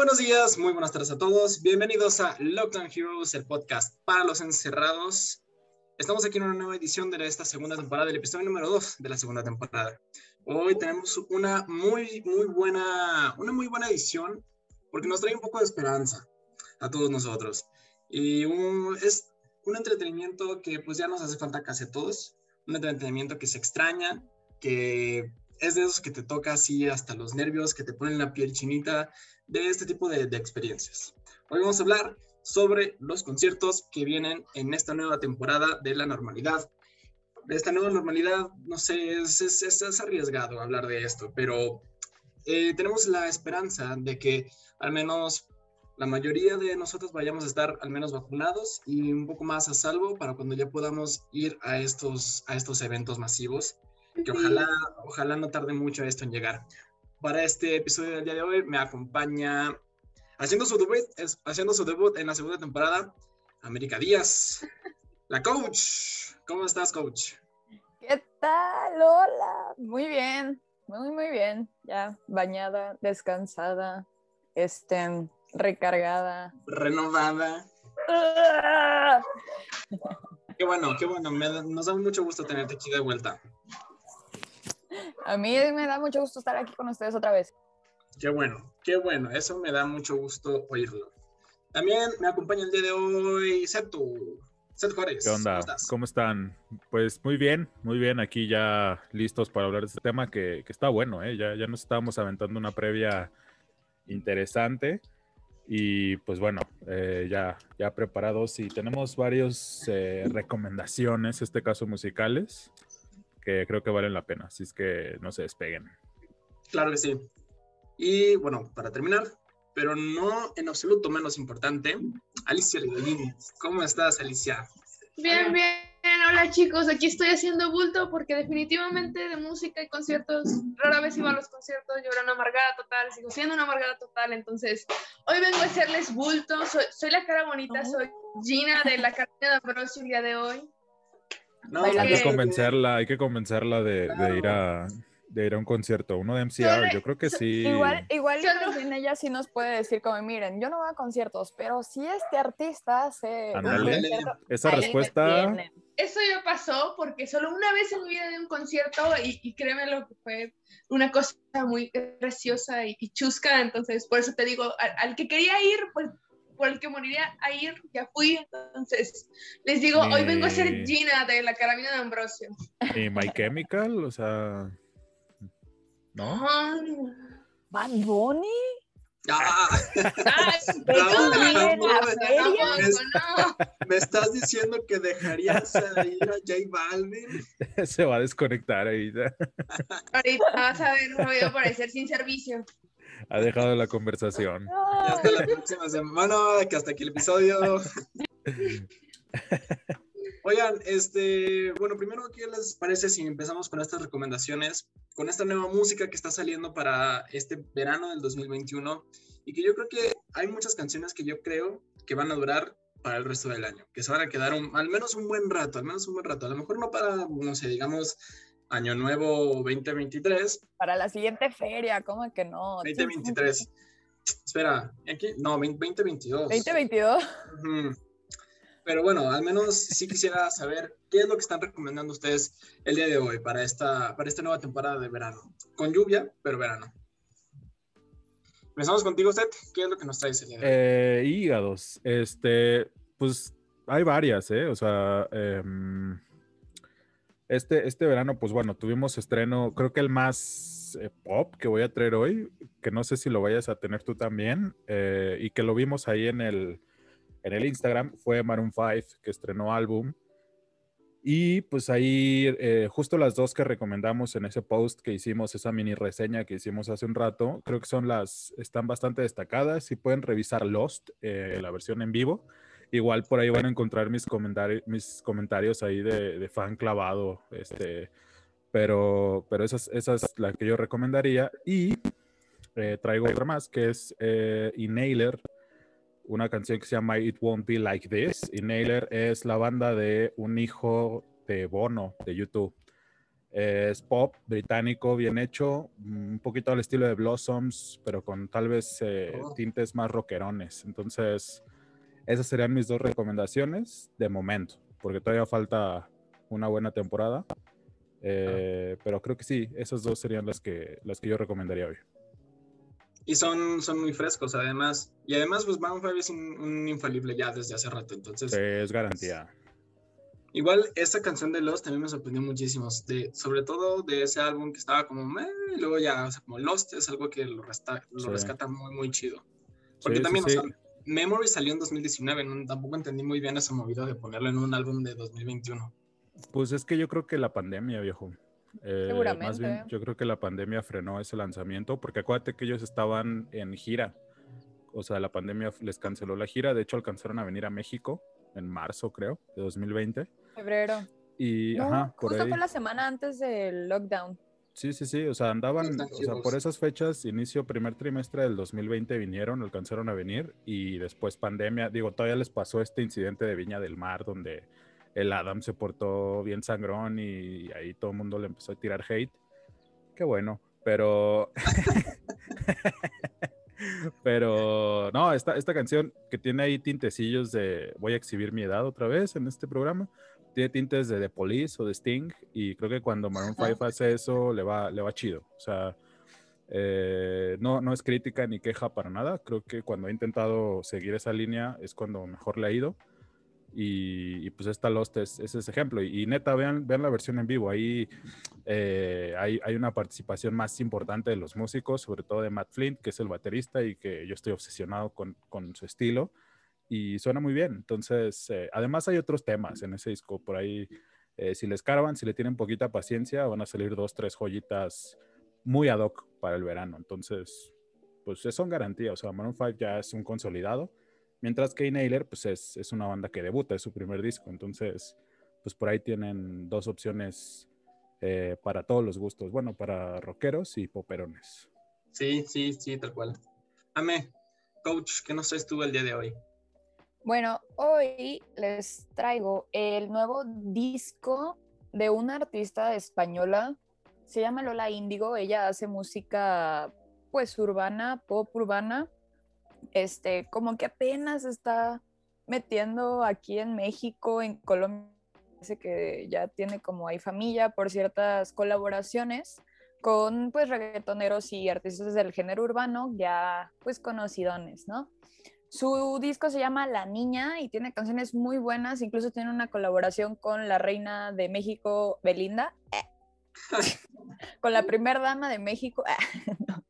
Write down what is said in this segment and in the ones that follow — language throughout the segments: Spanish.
buenos días, muy buenas tardes a todos. Bienvenidos a Lockdown Heroes, el podcast para los encerrados. Estamos aquí en una nueva edición de esta segunda temporada, del episodio número 2 de la segunda temporada. Hoy tenemos una muy, muy buena, una muy buena edición porque nos trae un poco de esperanza a todos nosotros. Y es un entretenimiento que pues ya nos hace falta casi todos. Un entretenimiento que se extraña, que es de esos que te toca así hasta los nervios, que te ponen la piel chinita, de este tipo de, experiencias. Hoy vamos a hablar sobre los conciertos que vienen en esta nueva temporada de la normalidad. De esta nueva normalidad, no sé, es, es, arriesgado hablar de esto, pero eh, tenemos la esperanza de que al menos la mayoría de nosotros vayamos a estar al menos vacunados y un poco más a salvo para cuando ya podamos ir a estos, a estos eventos masivos, que ojalá, ojalá no tarde mucho esto en llegar. Para este episodio del día de hoy me acompaña, haciendo su debut, haciendo su debut en la segunda temporada, América Díaz, la coach. ¿Cómo estás, coach? ¿Qué tal? Hola. Muy bien, muy, muy bien. Ya bañada, descansada, este, recargada. Renovada. qué bueno, qué bueno. nos da mucho gusto tenerte aquí de vuelta. A mí me da mucho gusto estar aquí con ustedes otra vez. Qué bueno, qué bueno. Eso me da mucho gusto oírlo. También me acompaña el día de hoy Seto. Seto Juárez. ¿Qué onda? ¿Cómo, están? Pues muy bien, muy bien. Aquí ya listos para hablar de este tema que, está bueno. ¿eh? Ya, ya nos estábamos aventando una previa interesante. Y pues bueno, eh, ya, ya preparados y tenemos varias eh, recomendaciones, este caso musicales que creo que valen la pena, así es que no se despeguen. Claro que sí. Y bueno, para terminar, pero no en absoluto menos importante, Alicia Lidolini. ¿Cómo estás, Alicia? Bien, bien. Hola chicos, aquí estoy haciendo bulto porque definitivamente de música y conciertos, rara vez iba a los conciertos, yo era una amargada total, sigo siendo una amargada total, entonces hoy vengo a hacerles bulto, soy, soy la cara bonita, soy Gina de la Carta de Ambrosio el día de hoy. Hay que convencerla, hay que convencerla de, ir a de ir a un concierto, uno de MCR, yo creo que sí. Igual, igual en ella sí nos puede decir como, miren, yo no voy a conciertos, pero si este artista se... esa respuesta... Eso ya pasó porque solo una vez en mi vida de un concierto y, créeme lo que fue una cosa muy preciosa y, chusca, entonces por eso te digo, al que quería ir, pues por el que moriría a ir, ya fui. Entonces, les digo, hoy vengo a ser Gina de la carabina de Ambrosio. ¿Y My Chemical? O sea. ¿No? ¿Bad Bunny? me estás diciendo que dejarías ir a J Balvin. Se va a desconectar ahí. Ahorita vas a ver un voy a aparecer sin servicio ha dejado la conversación. hasta la próxima semana, que hasta aquí el episodio. Oigan, este, bueno, primero, ¿qué les parece si empezamos con estas recomendaciones, con esta nueva música que está saliendo para este verano del 2021? Y que yo creo que hay muchas canciones que yo creo que van a durar para el resto del año, que se van a quedar al menos un buen rato, al menos un buen rato. A lo mejor no para, no sé, digamos, Año Nuevo 2023. Para la siguiente feria, ¿cómo que no? 2023. Espera, ¿aquí? No, 2022. 2022. Pero bueno, al menos sí quisiera saber qué es lo que están recomendando ustedes el día de hoy para esta, para esta nueva temporada de verano. Con lluvia, pero verano. Empezamos contigo, Seth. ¿Qué es lo que nos traes el día de hoy? Eh, hígados. Este, pues hay varias, ¿eh? O sea, eh, este, este verano, pues bueno, tuvimos estreno, creo que el más eh, pop que voy a traer hoy, que no sé si lo vayas a tener tú también, eh, y que lo vimos ahí en el, en el Instagram, fue Maroon 5, que estrenó álbum. Y pues ahí, eh, justo las dos que recomendamos en ese post que hicimos, esa mini reseña que hicimos hace un rato, creo que son las, están bastante destacadas y pueden revisar Lost, la versión en vivo. Igual por ahí van a encontrar mis, comentarios mis comentarios ahí de, fan clavado. Este, pero, pero esa, es, esa es la que yo recomendaría. Y eh, traigo otra más que es eh, Inhaler, una canción que se llama It Won't Be Like This. Inhaler es la banda de un hijo de Bono de YouTube. Eh, es pop británico, bien hecho, un poquito al estilo de Blossoms, pero con tal vez eh, Oh. tintes más rockerones. Entonces, esas serían mis dos recomendaciones de momento, porque todavía falta una buena temporada. Eh, Pero creo que sí, esas dos serían las que, las que yo recomendaría hoy. Y son, son muy frescos, además. Y además, pues 5 es un, un infalible ya desde hace rato. Entonces, es garantía. igual esta canción de Lost también me sorprendió muchísimo. De, sobre todo de ese álbum que estaba como, "Meh", y luego ya, o sea, como Lost es algo que lo, resta- lo Sí. rescata muy, muy chido. Porque Sí, sí, también, sí. o sea, Memory salió en 2019, no- tampoco entendí muy bien esa movida de ponerlo en un álbum de 2021. Pues es que yo creo que la pandemia, viejo. eh, Más Seguramente. bien, yo creo que la pandemia frenó ese lanzamiento, porque acuérdate que ellos estaban en gira. O sea, la pandemia les canceló la gira. De hecho, alcanzaron a venir a México en marzo, creo, de 2020. Febrero. Y, No, ajá, por justo ahí. fue la semana antes del lockdown. Sí, sí, sí. O sea, andaban, o sea, por esas fechas, inicio primer trimestre del 2020 vinieron, alcanzaron a venir y después pandemia. Digo, todavía les pasó este incidente de Viña del Mar donde el Adam se portó bien sangrón y ahí todo el mundo le empezó a tirar hate. Qué bueno, pero... pero no, esta, esta canción que tiene ahí tintecillos de voy a exhibir mi edad otra vez en este programa tiene tintes de The Police o de Sting y creo que cuando Maroon 5 hace eso le va, le va chido. O sea, eh, no, no es crítica ni queja para nada. Creo que cuando ha intentado seguir esa línea es cuando mejor le ha ido. Y, y pues esta Lost es, es ese ejemplo. Y, y neta, vean, vean la versión en vivo. Ahí eh, hay, hay una participación más importante de los músicos, sobre todo de Matt Flint, que es el baterista y que yo estoy obsesionado con, con su estilo y suena muy bien. Entonces, eh, además hay otros temas en ese disco. Por ahí, eh, si les carvan, si le tienen poquita paciencia, van a salir dos, tres joyitas muy ad hoc para el verano. Entonces, pues son garantía. O sea, Maroon 5 ya es un consolidado. Mientras que Inhaler, pues es, es una banda que debuta, es su primer disco. Entonces, pues por ahí tienen dos opciones eh, para todos los gustos. Bueno, para rockeros y poperones. Sí, sí, sí, tal cual. Ame, coach, ¿qué nos traes tú el día de hoy? Bueno, hoy les traigo el nuevo disco de una artista española. Se llama Lola Índigo. Ella hace música, pues, urbana, pop urbana. Este, como que apenas está metiendo aquí en México, en Colombia. Parece que ya tiene como hay familia por ciertas colaboraciones con pues reggaetoneros y artistas del género urbano ya pues conocidones, ¿no? Su disco se llama La Niña y tiene canciones muy buenas, incluso tiene una colaboración con la reina de México, Belinda, con la primera dama de México, no.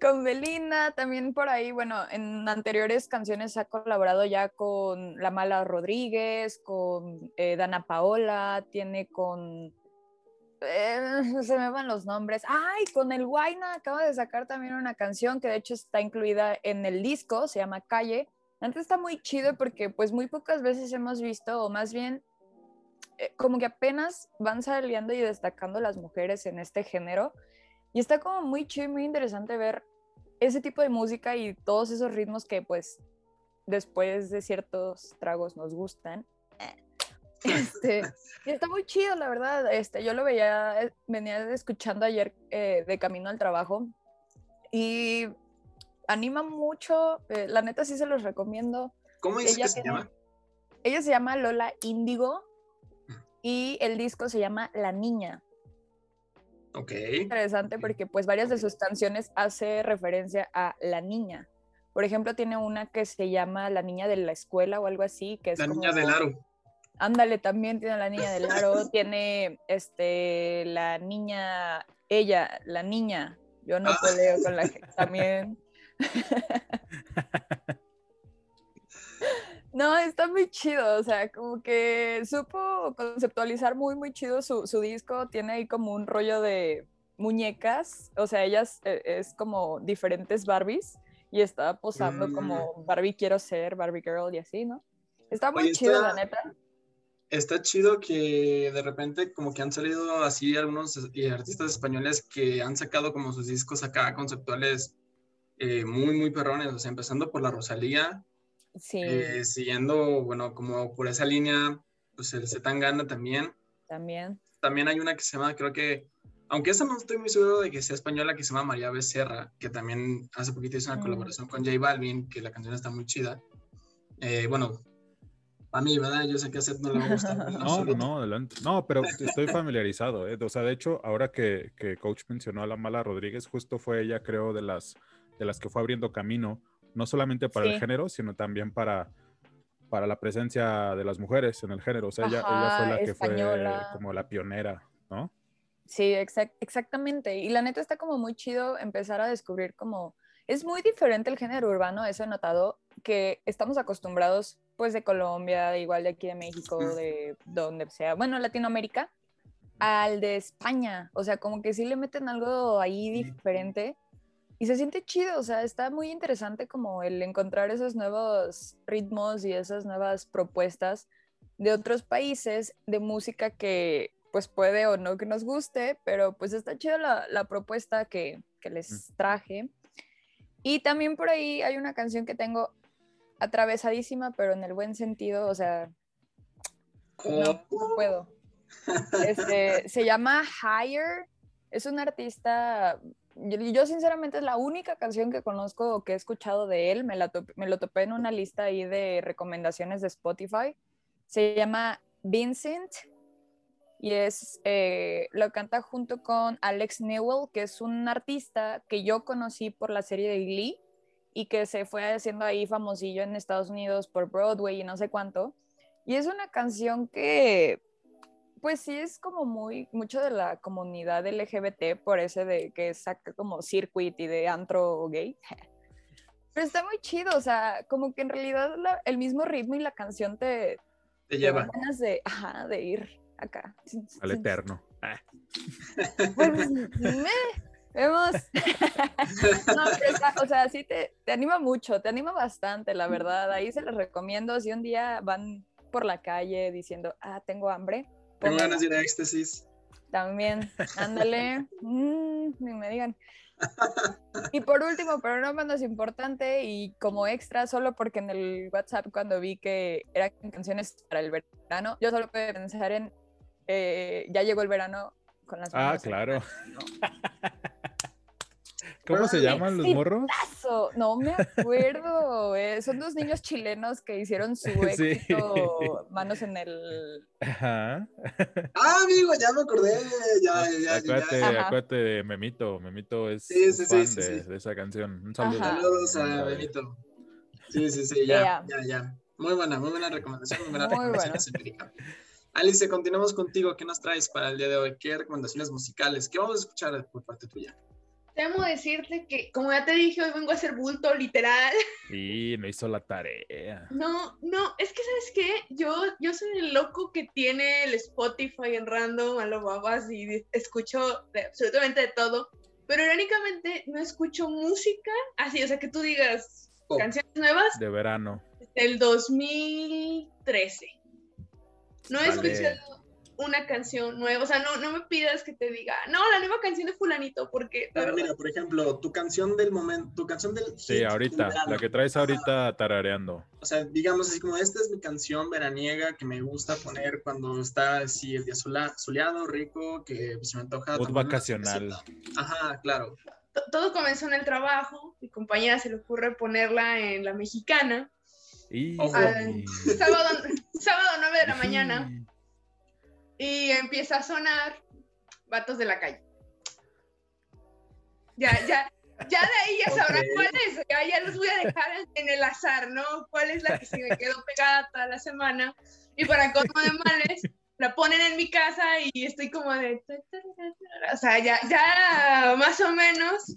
con Belinda, también por ahí, bueno, en anteriores canciones ha colaborado ya con La Mala Rodríguez, con eh, Dana Paola, tiene con eh, se me van los nombres. Ay, con el Guayna acaba de sacar también una canción que de hecho está incluida en el disco, se llama Calle. Antes está muy chido porque pues muy pocas veces hemos visto, o más bien eh, como que apenas van saliendo y destacando las mujeres en este género. Y está como muy chido y muy interesante ver ese tipo de música y todos esos ritmos que pues después de ciertos tragos nos gustan. Este, y está muy chido, la verdad. Este, yo lo veía, eh, venía escuchando ayer eh, de camino al trabajo y anima mucho. eh, la neta sí se los recomiendo. ¿Cómo dice Ella que se tiene- llama? Ella se llama Lola Índigo y el disco se llama La Niña. Ok. Interesante porque pues varias de sus canciones hace referencia a la niña. Por ejemplo, tiene una que se llama La Niña de la Escuela o algo así, que es La como- niña del aro. Ándale, también tiene la niña del aro, tiene este la niña, ella, la niña. Yo no Ah. peleo con la gente también. No, está muy chido, o sea, como que supo conceptualizar muy, muy chido su, su disco. Tiene ahí como un rollo de muñecas, o sea, ellas eh, es como diferentes Barbies y está posando Mm. como Barbie quiero ser, Barbie Girl y así, ¿no? Está muy Oye, chido, está- la neta. Está chido que de repente como que han salido así algunos eh, artistas españoles que han sacado como sus discos acá conceptuales eh, muy, muy perrones. O sea, empezando por la Rosalía, Sí, eh, siguiendo, bueno, como por esa línea, pues el Zetangana también. también. también hay una que se llama, creo que, aunque esa no estoy muy seguro de que sea española, que se llama María Becerra, que también hace poquito hizo una Mm. colaboración con J Balvin, que la canción está muy chida. Eh, bueno, a mí, ¿verdad? Yo sé que a Seth no le va a gustar. No, no, absoluto. no, adelante. No, pero estoy familiarizado, ¿eh? O sea, de hecho, ahora que, que Coach mencionó a la Mala Rodríguez, justo fue ella, creo, de las, de las que fue abriendo camino, no solamente para Sí. el género, sino también para, para la presencia de las mujeres en el género. O sea, ella, ella fue la que española. fue como la pionera, ¿no? Sí, exac- exactamente. Y la neta está como muy chido empezar a descubrir como... Es muy diferente el género urbano, eso he notado, que estamos acostumbrados pues de Colombia, igual de aquí de México, de donde sea, bueno, Latinoamérica, al de España. O sea, como que sí le meten algo ahí diferente y se siente chido, o sea, está muy interesante como el encontrar esos nuevos ritmos y esas nuevas propuestas de otros países de música que pues puede o no que nos guste, pero pues está chida la, la propuesta que, que les traje. Y también por ahí hay una canción que tengo atravesadísima, pero en el buen sentido, o sea, no, no puedo. Este, se llama Higher, es un artista, yo, yo sinceramente es la única canción que conozco o que he escuchado de él, me, la me lo topé en una lista ahí de recomendaciones de Spotify, se llama Vincent y es, eh, lo canta junto con Alex Newell, que es un artista que yo conocí por la serie de Glee y que se fue haciendo ahí famosillo en Estados Unidos por Broadway y no sé cuánto. Y es una canción que, pues sí es como muy, mucho de la comunidad LGBT, por ese de que saca como circuit y de antro gay. Pero está muy chido, o sea, como que en realidad la- el mismo ritmo y la canción te, Te te lleva. ganas de, ajá, de ir acá. Al eterno. Ah, Pues, me, vemos. No, está- o sea, sí te, te anima mucho, te anima bastante, la verdad. Ahí se los recomiendo. Si un día van por la calle diciendo, ah, tengo hambre, Tengo ganas de ir a éxtasis. También, ándale, mm, ni me digan. Y por último, pero no menos importante y como extra, solo porque en el WhatsApp cuando vi que eran canciones para el verano, yo solo pude pensar en, eh, ya llegó el verano con las Ah, claro. ¿Cómo se llaman los morros? No me acuerdo. eh, Son dos niños chilenos que hicieron su Sí. éxito Manos en el. Ajá. Ah, amigo, ya me acordé. Ya, ya, ya, ya. acuérdate, Ajá. acuérdate de Memito. Memito es, Sí, sí, sí, fan sí, de, sí. de esa canción. Un saludo. Ajá. Saludos a. Benito. Sí, sí, sí, ya, Yeah. ya, ya. Muy buena, muy buena recomendación, muy buena Muy recomendación científica. Alice, continuamos contigo. ¿Qué nos traes para el día de hoy? ¿Qué recomendaciones musicales? ¿Qué vamos a escuchar por parte tuya? Temo decirte que, como ya te dije, hoy vengo a hacer bulto, literal. Y no hizo la tarea. No, no, es que, ¿sabes qué? Yo, yo soy el loco que tiene el Spotify en random a lo babas y escucho de absolutamente de todo, pero irónicamente no escucho música así, o sea, que tú digas Pop. canciones nuevas De verano. del 2013. No he Vale. escuchado una canción nueva, o sea, no, no me pidas que te diga, no, la nueva canción de fulanito, porque... Pero verdad, mira, por ejemplo, tu canción del momento, tu canción del Sí, hit del ahorita. La que traes ahorita tarareando. O sea, digamos así como esta es mi canción veraniega que me gusta poner cuando está así el día sola- soleado, rico, que se me antoja. Una vacacional. Ajá, claro. to- todo comenzó en el trabajo, mi compañera se le ocurre ponerla en la mexicana, Y... Sábado, sábado 9 de la mañana, y empieza a sonar Vatos de la calle. Ya, ya, ya de ahí ya sabrán cuál es, ya, ya los voy a dejar en, el azar, ¿no? ¿Cuál es la que se me quedó pegada toda la semana? Y para colmo de males, la ponen en mi casa y estoy como de... O sea, ya, ya más o menos...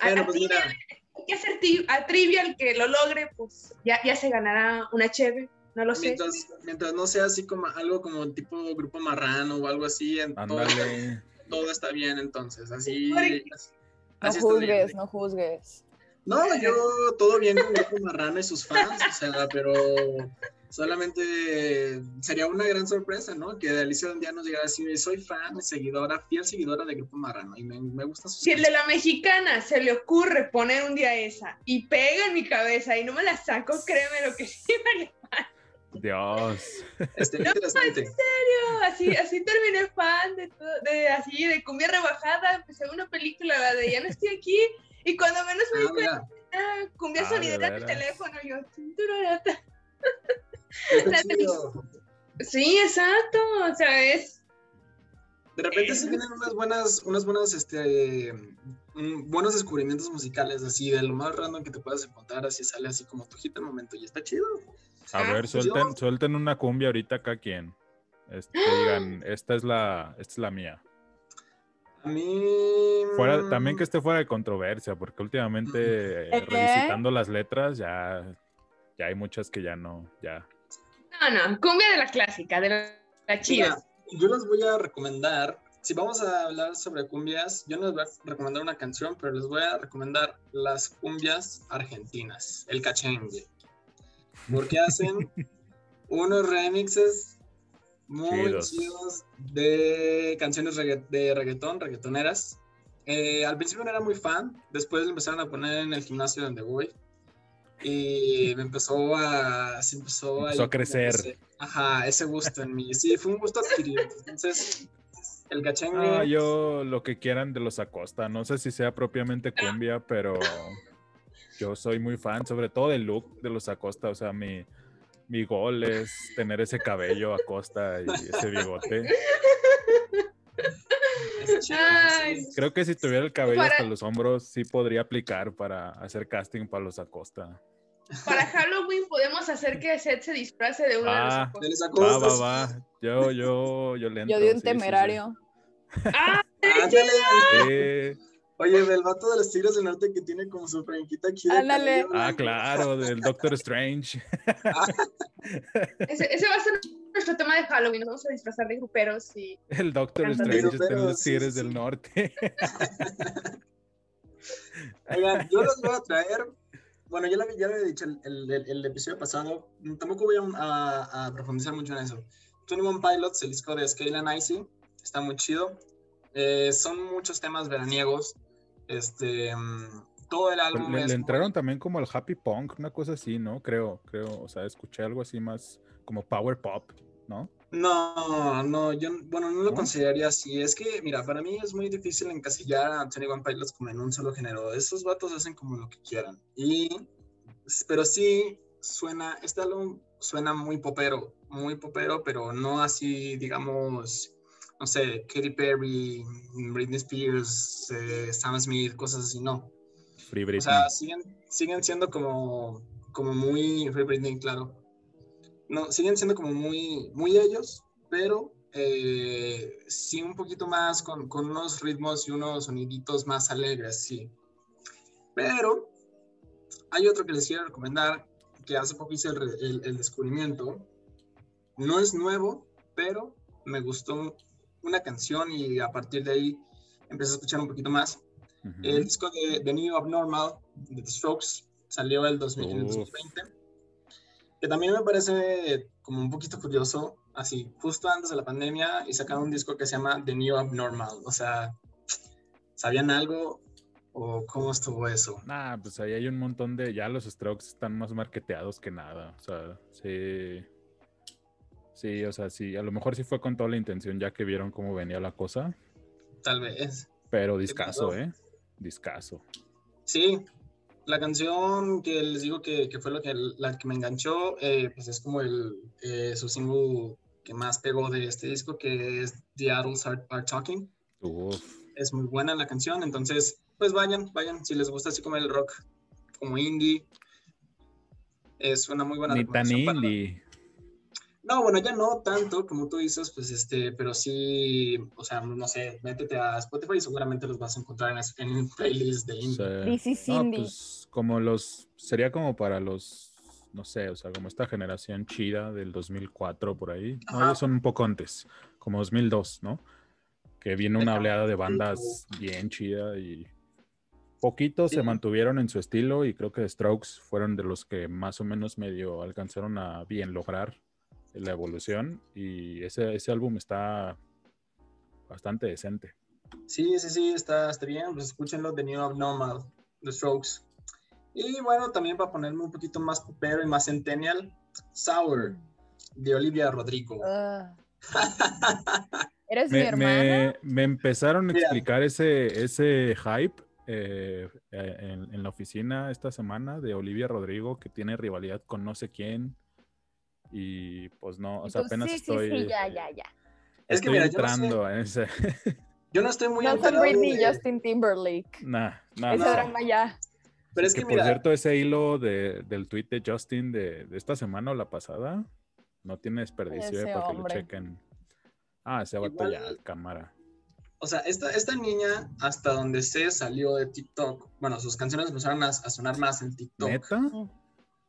A- Bueno, a pues trivia- mira, hay que hacer a trivia el que lo logre, pues ya, ya se ganará una cheve, no lo sé. mientras, mientras no sea así como algo como tipo grupo marrano o algo así, en todo, está bien entonces. Así, No así está bien. juzgues, no juzgues. No, yo todo bien con Grupo Marrano y sus fans, o sea, pero solamente sería una gran sorpresa, ¿no? Que Alicia un día nos llegara así, soy fan, seguidora, fiel seguidora de Grupo Marrano y me, me gusta su Si el de la mexicana se le ocurre poner un día esa y pega en mi cabeza y no me la saco, créeme lo que sí, María. Dios. Este, interesante. así, así terminé fan de, todo, de así, de cumbia rebajada, empecé una película, la de Ya no estoy aquí, y cuando menos me di cuenta, ah, cumbia Ah, de sonidera en el teléfono, yo, tururata. Sí, exacto, o sea, es, De repente sí vienen unas buenas, unas buenas, este, buenos descubrimientos musicales, así, de lo más random que te puedas encontrar, así sale así como tu hit del momento, y está chido. A Ah, ver, pues suelten, yo- suelten una cumbia ahorita acá quien. Este, digan, esta es la, esta es la mía. A mí... Fuera, también mm, que esté fuera de controversia, porque últimamente revisitando las letras ya, ya hay muchas que ya no, ya. no, no, cumbia de la clásica, de la, la chida. Mira, yo les voy a recomendar, si vamos a hablar sobre cumbias, yo no les voy a recomendar una canción, pero les voy a recomendar las cumbias argentinas, el cachengue. Porque hacen unos remixes muy Chidos. chidos de canciones regga- de reggaetón, reggaetoneras. Eh, al principio no era muy fan, después lo empezaron a poner en el gimnasio donde voy. Y me empezó a. Se empezó, Empezó ahí a crecer. ese- ajá, ese gusto en mí. Sí, fue un gusto adquirido. Entonces, el cachengue. Ah, yo lo que quieran de los Acosta, no sé si sea propiamente cumbia, pero yo soy muy fan, sobre todo del look de los Acosta, o sea, mi, mi gol es tener ese cabello Acosta y ese bigote. Ay. Creo que si tuviera el cabello Para- hasta los hombros, sí podría aplicar para hacer casting para los Acosta. Para Halloween podemos hacer que Seth se disfrace de uno Ah. de los los Va, va, va. Yo, yo, yo le Yo di un sí, sí, sí. temerario. Ah, Ándale. Oye, del vato de los Tigres del Norte que tiene como su franquita aquí. Ándale. Ah, claro, del Doctor Strange. ese, ese va a ser nuestro tema de Halloween. Nos vamos a disfrazar de gruperos y. El Doctor. Strange está en Pero los Tigres sí, del. Norte. Oigan, yo les voy a traer. Bueno, ya lo, ya lo había dicho el, el- el- episodio pasado. Tampoco voy a, a- a profundizar mucho en eso. 21 Pilots, el disco de Scale and Icy, está muy chido. Eh, son muchos temas veraniegos. Este, mm, todo el álbum Le, es le entraron también como al happy punk, una cosa así, ¿no? Creo, creo, o sea, escuché algo así más como power pop, ¿no? No, no, yo, bueno, no lo ¿No? consideraría así. Es que, mira, para mí es muy difícil encasillar a 21 Pilots como en un solo género. Esos vatos hacen como lo que quieran. Y, pero sí suena, este álbum suena muy popero, muy popero, pero no así, digamos, no sé, Katy Perry, Britney Spears, eh, Sam Smith, cosas así, no. Free O Britney. sea, siguen, siguen siendo como, como muy Free Britney, claro. No, siguen siendo como muy, muy ellos, pero eh, sí un poquito más con, con unos ritmos y unos soniditos más alegres, sí. Pero hay otro que les quiero recomendar, que hace poco hice el, re- el- el descubrimiento. No es nuevo, pero me gustó una canción y a partir de ahí empecé a escuchar un poquito más. El disco de The New Abnormal de The Strokes salió el 2000 en el Uf. 2020. Que también me parece como un poquito curioso, así, justo antes de la pandemia, y sacaron un disco que se llama The New Abnormal. O sea, ¿sabían algo o cómo estuvo eso? Nah, pues ahí hay un montón de. Ya los Strokes están más marketeados que nada. O sea, sí. Sí, o sea, sí. A lo mejor sí fue con toda la intención ya que vieron cómo venía la cosa. Tal vez. Pero discaso? ¿eh? Discaso. Sí, la canción que les digo que, que fue lo que, la que me enganchó, eh, pues es como el, eh, su single que más pegó de este disco, que es The Adults Are, Are Talking. Uf. es muy buena la canción, entonces pues vayan, vayan, si les gusta así como el rock, como indie, es una muy buena Ni tan indie. No, bueno, ya no tanto como tú dices, pues este, pero sí, o sea, no sé, métete a Spotify y seguramente los vas a encontrar en, en un playlist de indie. is no, indie. pues como los. Sería como para los. No sé, o sea, como esta generación chida del 2004 por ahí. No, ellos son un poco antes, como 2002, ¿no? Que viene una oleada de bandas bien chida y poquitos Sí. se mantuvieron en su estilo y creo que The Strokes fueron de los que más o menos medio alcanzaron a bien lograr la evolución y ese, ese álbum está bastante decente. Sí, sí, sí, está, está bien, pues escúchenlo, The New Abnormal, The Strokes. Y bueno, también para ponerme un poquito más popero y más centennial, Sour, de Olivia Rodrigo. Ah, Eres mi Me, hermana. me- me empezaron a Mira. explicar ese, ese hype eh, eh, en, en la oficina esta semana de Olivia Rodrigo, que tiene rivalidad con no sé quién. Y pues no, o sea, apenas sí, estoy, sí, sí, ya, ya, ya. Es que estoy mira, yo no sé- entrando en ese. Yo no estoy muy No enterado Britney de- Justin Timberlake. Nah, nah, Ese no. drama ya. Pero es que, que, por mira, cierto, ese hilo de, del tweet de Justin de, de esta semana o la pasada no tiene desperdicio eh, para que lo chequen. Ah, ese vato Igual- ya, cámara. o sea, esta, esta niña, hasta donde sé, salió de TikTok. Bueno, sus canciones empezaron a, a sonar más en TikTok. ¿Neta?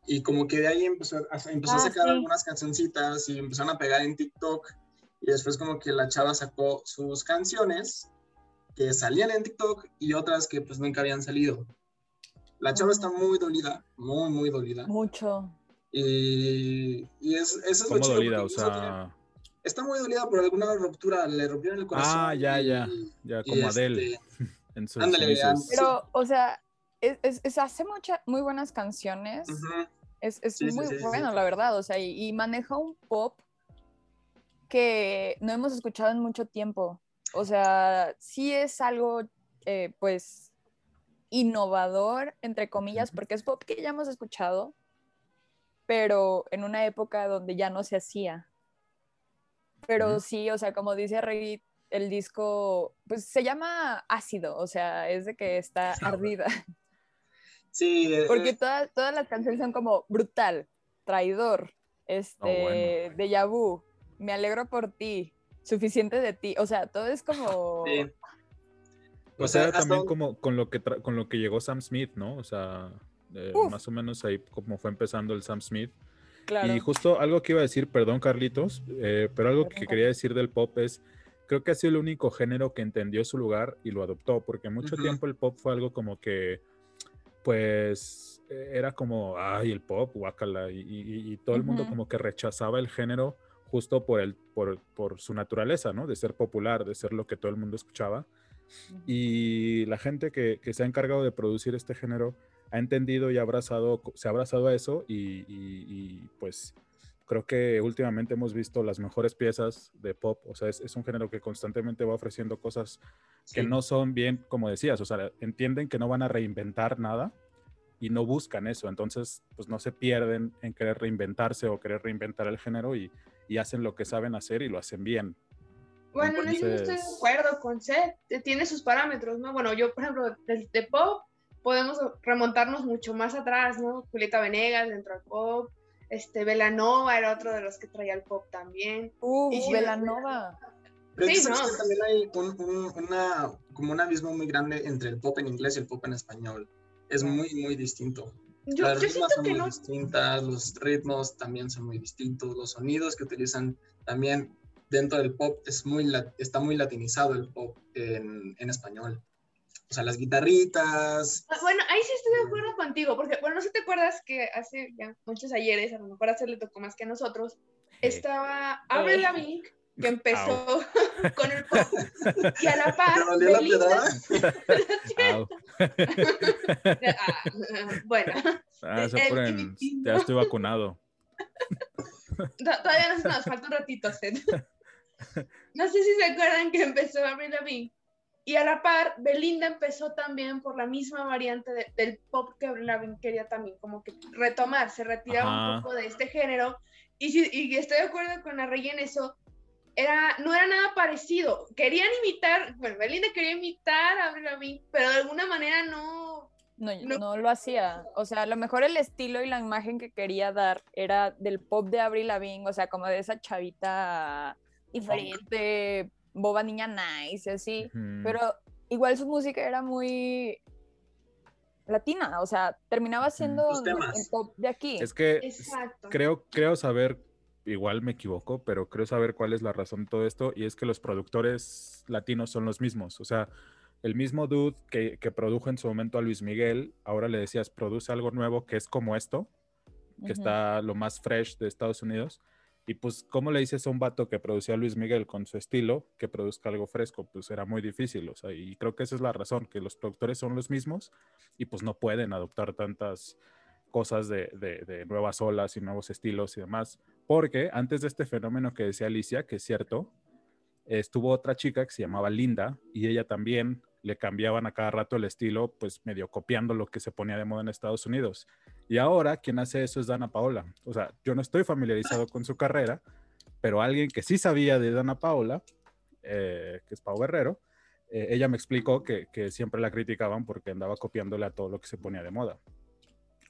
Y como que de ahí empezó, a- empezó a Ah, sacar sí. algunas cancioncitas y empezaron a pegar en TikTok. Y después como que la chava sacó sus canciones que salían en TikTok y otras que pues nunca habían salido. La chava está muy dolida, muy, muy dolida. Mucho. Y, y es, eso es lo ¿Cómo chido, dolida? O sea, está muy dolida por alguna ruptura, le rompieron el corazón. Ah, ya, y- ya, ya, y como Adele. este, en sus ándale. Pero, o sea, es, es- es- hace muchas, muy buenas canciones. ujú. Es, es Sí, muy sí, sí, bueno, la verdad. O sea, y, y maneja un pop que no hemos escuchado en mucho tiempo. O sea, sí es algo, eh, pues, innovador, entre comillas, porque es pop que ya hemos escuchado, pero en una época donde ya no se hacía. Pero Ujú. sí, o sea, como dice Rey, el disco, pues se llama ácido, o sea, es de que está ardida. Sí, eh, Porque todas, todas las canciones son como brutal, traidor, este, bueno. déjà vu, me alegro por ti, suficiente de ti. O sea, todo es como. sí. O sea, también un- como con lo que con lo que llegó Sam Smith, ¿no? O sea, eh, más o menos ahí como fue empezando el Sam Smith. Claro. Y justo algo que iba a decir, perdón Carlitos, eh, pero algo que quería decir del pop es, creo que ha sido el único género que entendió su lugar y lo adoptó, porque mucho tiempo el pop fue algo como que, pues, eh, era como, ay, el pop, guácala, y, y- y todo el mundo como que rechazaba el género justo por, el, por, por su naturaleza, ¿no? De ser popular, de ser lo que todo el mundo escuchaba. Y la gente que, que se ha encargado de producir este género ha entendido y abrazado, se ha abrazado a eso y, pues creo que últimamente hemos visto las mejores piezas de pop, o sea, es, es un género que constantemente va ofreciendo cosas que Sí. no son bien, como decías, o sea, entienden que no van a reinventar nada y no buscan eso, entonces pues no se pierden en querer reinventarse o querer reinventar el género y, y hacen lo que saben hacer y lo hacen bien. Bueno, en eso no estoy de acuerdo con Seth. Tiene sus parámetros, ¿no? Bueno, yo, por ejemplo, de, de pop podemos remontarnos mucho más atrás, ¿no? Julieta Venegas dentro del pop. Este, Velanova era otro de los que traía el pop también. Y- Velanova. Pero Sí, no. que también hay un, un- una, como un abismo muy grande entre el pop en inglés y el pop en español. Es muy, muy distinto. Yo, Las yo ritmas son que muy no. distintas, los ritmos también son muy distintos, los sonidos que utilizan también dentro del pop es muy, está muy latinizado el pop en, en español. O sea, las guitarritas, Ah, Bueno, ahí sí estoy de acuerdo contigo, porque, bueno, no sé si te acuerdas que hace ya muchos ayeres, a lo mejor a le tocó más que a nosotros, estaba Avril Eh. Lavigne, que empezó con el pop, y a la par, ¿te dolió la Belinda? Au. Ah, bueno, Ah, El ya estoy vacunado. to- todavía nos, nos falta un ratito, Seth. No sé si se acuerdan que empezó Avril Lavigne, y a la par, Belinda empezó también por la misma variante de- del pop que Avril Lavigne quería también como que retomar, se retiraba Ajá. un poco de este género, y, si- y estoy de acuerdo con la Rey en eso, era, no era nada parecido, querían imitar, bueno, Belinda quería imitar a Avril Lavigne, pero de alguna manera no, No, No. no lo hacía. O sea, a lo mejor el estilo y la imagen que quería dar era del pop de Avril Lavigne, o sea, como de esa chavita diferente, boba niña nice, y así. Pero igual su música era muy latina, o sea, terminaba siendo el pop de aquí. Es que exacto. creo, creo saber, igual me equivoco, pero creo saber cuál es la razón de todo esto y es que los productores latinos son los mismos. O sea, el mismo dude que, que produjo en su momento a Luis Miguel, ahora le decías, produce algo nuevo que es como esto, que está lo más fresh de Estados Unidos. Y pues, ¿cómo le dices a un vato que producía Luis Miguel con su estilo que produzca algo fresco? Pues era muy difícil, o sea, y creo que esa es la razón, que los productores son los mismos y pues no pueden adoptar tantas cosas de- de nuevas olas y nuevos estilos y demás, Porque antes de este fenómeno que decía Alicia, que es cierto, estuvo otra chica que se llamaba Linda y ella también le cambiaban a cada rato el estilo, pues medio copiando lo que se ponía de moda en Estados Unidos. Y ahora quien hace eso es Dana Paola. O sea, yo no estoy familiarizado con su carrera, pero alguien que sí sabía de Dana Paola, eh, que es Pau Guerrero, eh, ella me explicó que, que, siempre la criticaban porque andaba copiándole a todo lo que se ponía de moda.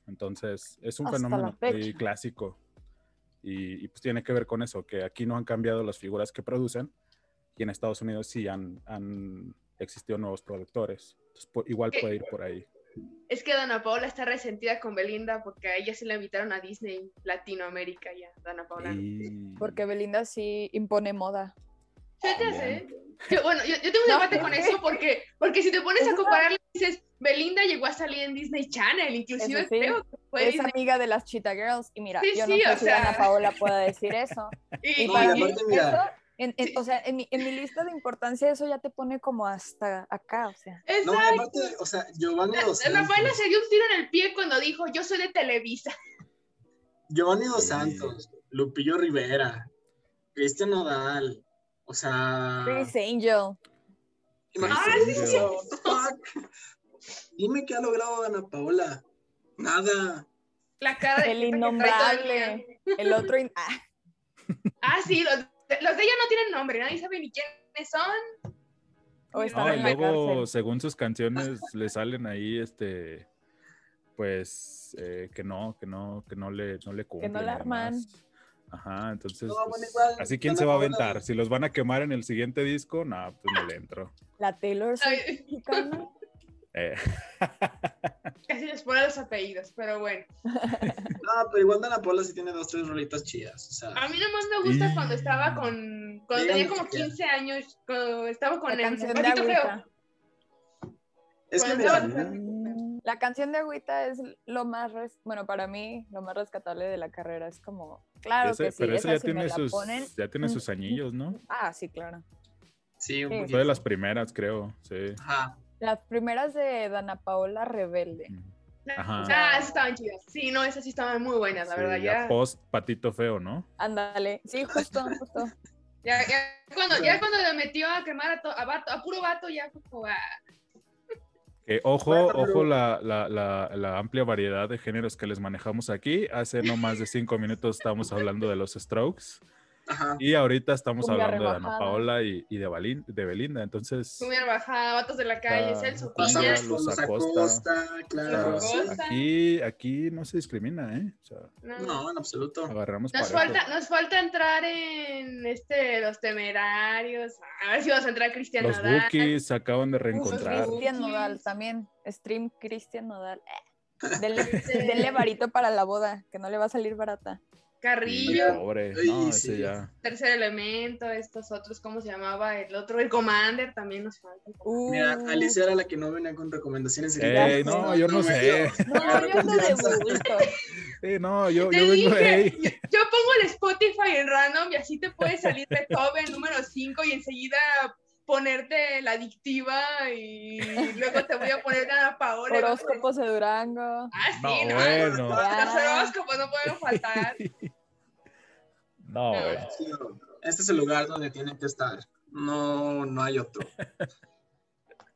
Entonces, es un Hasta fenómeno muy clásico. Y, y, pues tiene que ver con eso, que aquí no han cambiado las figuras que producen y en Estados Unidos sí han, han existido nuevos productores. Entonces, po- igual puede ir por ahí. Es que Dana Paola está resentida con Belinda porque a ella se la invitaron a Disney Latinoamérica ya, Dana Paola. Y... Porque Belinda sí impone moda. Te hace. Yo, bueno, yo, yo tengo un No, debate con eso porque, porque si te pones a Eso está- comparar, dices, Belinda llegó a salir en Disney Channel, inclusive sí. creo que fue Es Disney. amiga de las Cheetah Girls. Y mira, Sí, yo no sí, sé o si sea. Ana Paola pueda decir eso. Y, Y No, para y mí, aparte, mira. eso, en- en- Sí. o sea, en mi, en mi lista de importancia, eso ya te pone como hasta acá, o sea. No, aparte, o sea, Giovanni Dos Santos. se dio un tiro en el pie cuando dijo, yo soy de Televisa. Giovanni Dos. Santos, Lupillo Rivera, Cristian Nodal. O sea. Chris Angel. imagínate, Ah, sí. Dime qué ha logrado Ana Paola. Nada. La cara de El innombrable. El otro. in- ah, Ah, sí, los los de ella no tienen nombre, nadie sabe ni quiénes son. o están No, y en la luego, según sus canciones, le salen ahí, este, pues, eh, que no, que no, que no le, no le cumplen. no la y arman. Ajá, entonces, No, pues, bueno, igual, así quién se va a aventar. Si los van a quemar en el siguiente disco, no, pues no le entro. La Taylor Swift. Eh, Casi les pone los apellidos, pero bueno. No, pero igual Dana Paola sí tiene dos, tres rolitas chidas. O sea, A mí nomás me gusta cuando estaba con. Cuando tenía como que quiera. 15 años, cuando estaba con La el canción de Patito Feo. Agüita. es que mira, Mm, La canción de Agüita es lo más, res- bueno, para mí, lo más rescatable de la carrera. Es como, claro ese- que sí, pero ese esa ya si tiene sus, ponen. ya tiene sus añillos, ¿no? Ah, sí, claro. sí, un Sí. Fue de las primeras, creo, sí. Ajá. Las primeras de Dana Paola Rebelde. Ajá. Ah, esas estaban chidas. Sí, no, esas sí estaban muy buenas, la Sí, verdad. ya Ya, post patito feo, ¿no? Ándale. Sí, justo, justo. ya, ya cuando, ya cuando le metió a quemar a, to- a, vato- a puro vato, ya fue como. Que ojo, ojo la, la, la, la amplia variedad de géneros que les manejamos aquí. Hace no más de cinco minutos estábamos hablando de los Strokes Ajá. y ahorita estamos Cumbia hablando de Ana rebajada. Paola y, y de, Balin- de Belinda. Entonces, Subir bajada, vatos de la calle, Celso los Acosta. Acosta, claro. Luz sí. Acosta. aquí, aquí no se discrimina, ¿eh? O sea, No. No, en absoluto. agarramos Nos parejo. falta, nos falta entrar en este los temerarios. A ver si vamos a entrar Cristian Los Nodal. Bookies se acaban de reencontrar. los Cristian Bookies. Nodal también. Stream Cristian Nodal. Eh, Denle, denle varito para la boda, que no le va a salir barata. Sí, Carrillo, pobre. Ay, No, sí. ese ya. tercer elemento, estos otros, ¿cómo se llamaba? El otro, el Commander también nos falta. Uh, Mira, Alicia era la que no venía con recomendaciones. Ey, no, sé. yo no sé. dio. no, yo ando de bulto. Sí, no, yo, yo vengo dije, de yo, yo pongo el Spotify en random y así te puede salir Beethoven número 5 y enseguida ponerte la adictiva y luego te voy a poner Paola. a poner- Horóscopos de Durango. Ah, sí, No, no, bueno. Los horóscopos no pueden faltar. No. Sí, Este es el lugar donde tienen que estar. No, no hay otro.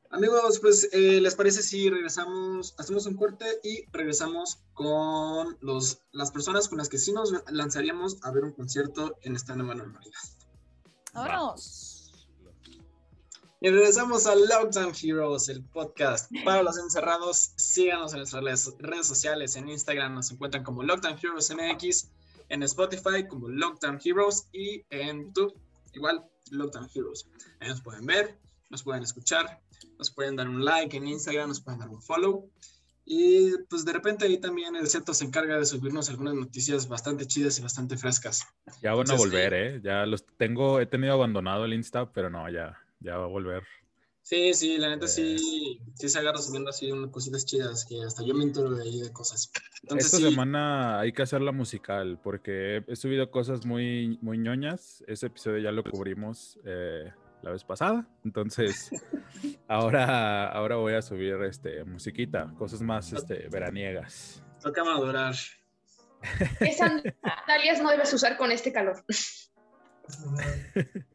Amigos, pues, eh, ¿les parece si regresamos, hacemos un corte y regresamos con los, las personas con las que sí nos lanzaríamos a ver un concierto en esta nueva normalidad? Vámonos. Y regresamos a Lockdown Heroes, el podcast para los encerrados. Síganos en nuestras redes, redes sociales. En Instagram nos encuentran como Lockdown Heroes MX, en Spotify como Lockdown Heroes y en YouTube igual Lockdown Heroes. Ahí nos pueden ver, nos pueden escuchar, nos pueden dar un like en Instagram, nos pueden dar un follow. Y pues de repente ahí también el Zeto se encarga de subirnos algunas noticias bastante chidas y bastante frescas. Ya van a Entonces, volver, ¿eh? Ya los tengo, he tenido abandonado el Insta, pero no, ya, ya va a volver. Sí, sí, la neta sí, sí se agarra subiendo así unas cositas chidas que hasta yo me entero de ahí de cosas. Entonces Esta sí, semana hay que hacerla musical porque he, he subido cosas muy, muy ñoñas. Ese episodio ya lo cubrimos eh, la vez pasada. Entonces, ahora, ahora voy a subir este, musiquita, cosas más este, veraniegas. toca madurar. ¿Qué sandalias no debes usar con este calor?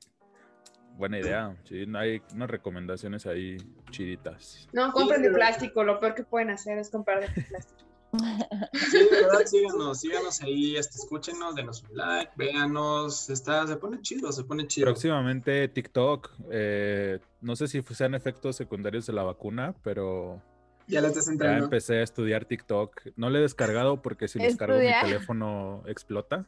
Buena idea. Sí, no hay unas recomendaciones ahí chiditas. No, compren de plástico. Lo peor que pueden hacer es comprar de plástico. Sí, de verdad, síganos, síganos ahí, este, escúchenos, denos un like, véanos, está, se pone chido, se pone chido. Próximamente TikTok, eh, no sé si sean efectos secundarios de la vacuna, pero ya lo estás ya entrando. empecé a estudiar TikTok. No le he descargado porque si lo descargo mi teléfono explota.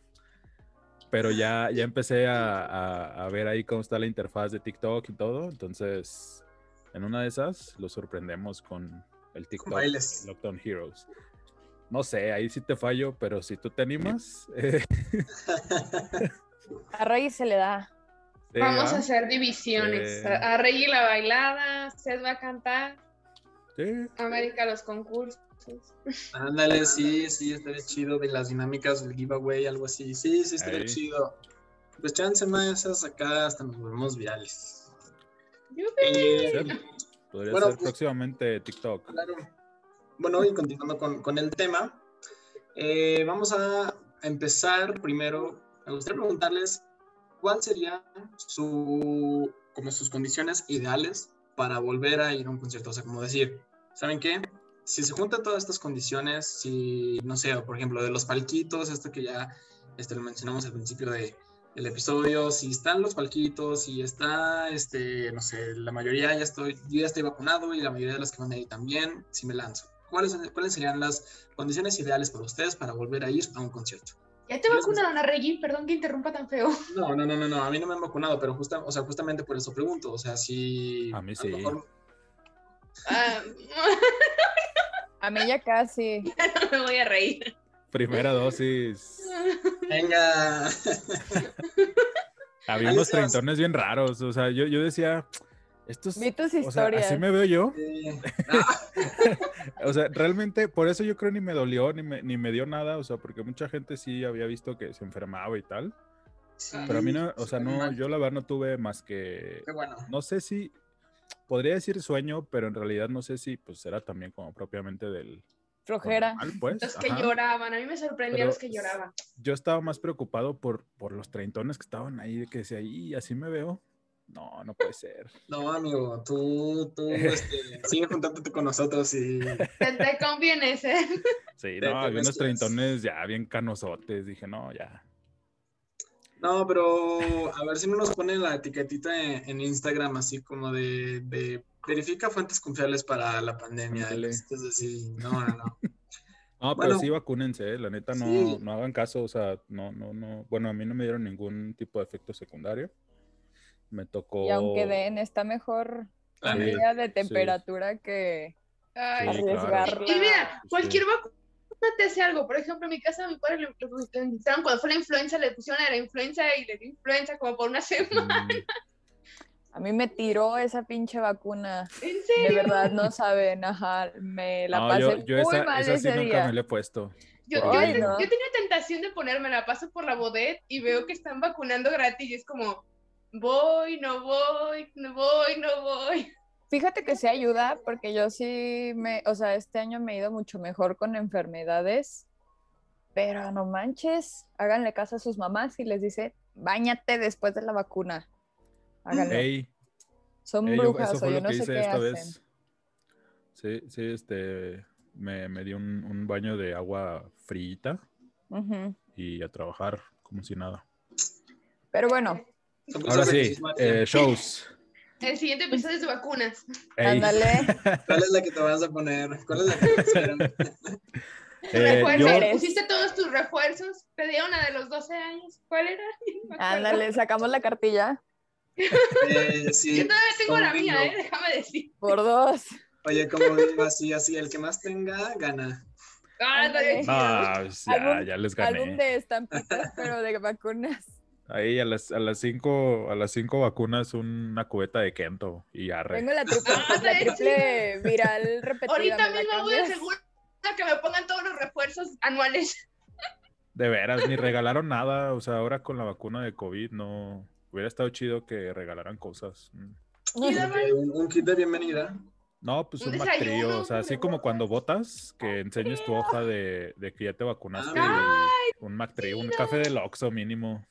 Pero ya, ya empecé a, a- a ver ahí cómo está la interfaz de TikTok y todo. Entonces, en una de esas lo sorprendemos con el TikTok bailes. Lockdown Heroes. No sé, ahí sí te fallo, pero si tú te animas, eh, A Rey se le da. sí, Vamos ¿ah? a hacer divisiones. Sí. A, a Rey la bailada, Seth va a cantar, Sí, América los concursos. Ándale, sí, sí, estaría chido de las dinámicas del giveaway, algo así. Sí, sí, estaría Ahí. chido. Pues chance más esas acá hasta nos volvemos virales. Yupi. Eh, podría Bueno, ser pues- próximamente TikTok. Claro. Bueno, y continuando con, con el tema, eh, vamos a empezar primero. Me gustaría preguntarles cuál sería su, como sus condiciones ideales para volver a ir a un concierto. O sea, como decir, ¿saben qué? Si se juntan todas estas condiciones, si, no sé, por ejemplo, de los palquitos, esto que ya este, lo mencionamos al principio de, del episodio, si están los palquitos, si está, este, no sé, la mayoría ya estoy, yo ya estoy vacunado y la mayoría de los que van a ir también, si me lanzo. ¿Cuáles, ¿Cuáles serían las condiciones ideales para ustedes para volver a ir a un concierto? ¿Ya te vacunaron a Reggie? Perdón que interrumpa tan feo. No, no, no, no, no, a mí no me han vacunado, pero justa, o sea, justamente por eso pregunto, o sea, si... A mí lo sí. mejor- Ah, A mí ya casi. no me voy a reír. Primera dosis. Venga. Había unos treintones bien raros. O sea, yo, yo decía, estos. Vi tus O sea, historias. así me veo yo. O sea, realmente, por eso yo creo ni me dolió, ni me, ni me dio nada. O sea, porque mucha gente sí había visto que se enfermaba y tal. sí, Pero a mí no, o sea, no, yo la verdad no tuve más que. Qué bueno. No sé si. Podría decir sueño, pero en realidad no sé si pues era también como propiamente del. Flojera. normal, pues. Los que ajá. lloraban, a mí me sorprendían Pero los que lloraban. Yo estaba más preocupado por, por los treintones que estaban ahí, de que decía, y así me veo. No, no puede ser. No, amigo, tú, tú, este, sigue juntándote con nosotros y... Te, te conviene ser. Sí, no, había unos treintones ya bien canosotes. Dije, no, ya. No, pero a ver si no nos ponen la etiquetita en, en Instagram así como de, de verifica fuentes confiables para la pandemia. Es no, no, no. No, Bueno. pero sí vacúnense, eh, la neta no, Sí. no hagan caso, o sea, no, no, no. Bueno, a mí no me dieron ningún tipo de efecto secundario. Me tocó. Y aunque den, está mejor La Sí, medida de temperatura que Ay, Sí, claro. arriesgarla. Y mira, cualquier vacuna te hace algo. Por ejemplo, en mi casa, a mi padre le, le, le inyectaron cuando fue la influenza, le pusieron a la influenza y le dio influenza como por una semana. Mm, A mí me tiró esa pinche vacuna. ¿En De serio? verdad, no saben, ajá, me la no, pasé yo, yo muy esa, mal esa sí ese nunca día. me la he puesto. Yo, yo, Ay, no. yo tenía tentación de ponérmela, paso por la bodet y veo que están vacunando gratis y es como, voy, no voy, no voy, no voy. Fíjate que sí ayuda, porque yo sí me, o sea, este año me he ido mucho mejor con enfermedades, pero no manches, háganle caso a sus mamás y les dice, bañate después de la vacuna. Háganlo. Ey, Son ey, yo- brujas eso o fue yo lo no que sé hice qué esta hacen. vez. Sí, sí, este, me, me di un, un baño de agua frita Ujú. y a trabajar como si nada. Pero bueno, Ahora sí, eh, shows. El siguiente episodio es de vacunas. Ey. ándale. ¿Cuál es la que te vas a poner? ¿Cuál es la que te esperan? Eh, Refuerzo, yo- Eres. ¿Pusiste todos tus refuerzos? Te dieron una de los 12 años. ¿Cuál era? No. Ándale, sacamos la cartilla Eh, sí. Yo todavía tengo la mía. ¿eh? Déjame decir. por dos. Oye, como digo así, así, el que más tenga, gana. Ah. Ah, pues ya, ya les gané. de estampitas, pero de vacunas. Ahí a las, a las cinco, a las cinco vacunas una cubeta de Kento y arre. Tengo la triple, Ah, la triple viral repetida. Ahorita ¿me la mismo voy a asegurar que me pongan todos los refuerzos anuales. De veras, ni regalaron nada. O sea, ahora con la vacuna de COVID no hubiera estado chido que regalaran cosas. Mm. Un, un kit de bienvenida. No, pues Un un o sea, así como cuando votas, que enseñes tu hoja de, de que ya te vacunaste. y un McTrio, un café del Oxxo mínimo.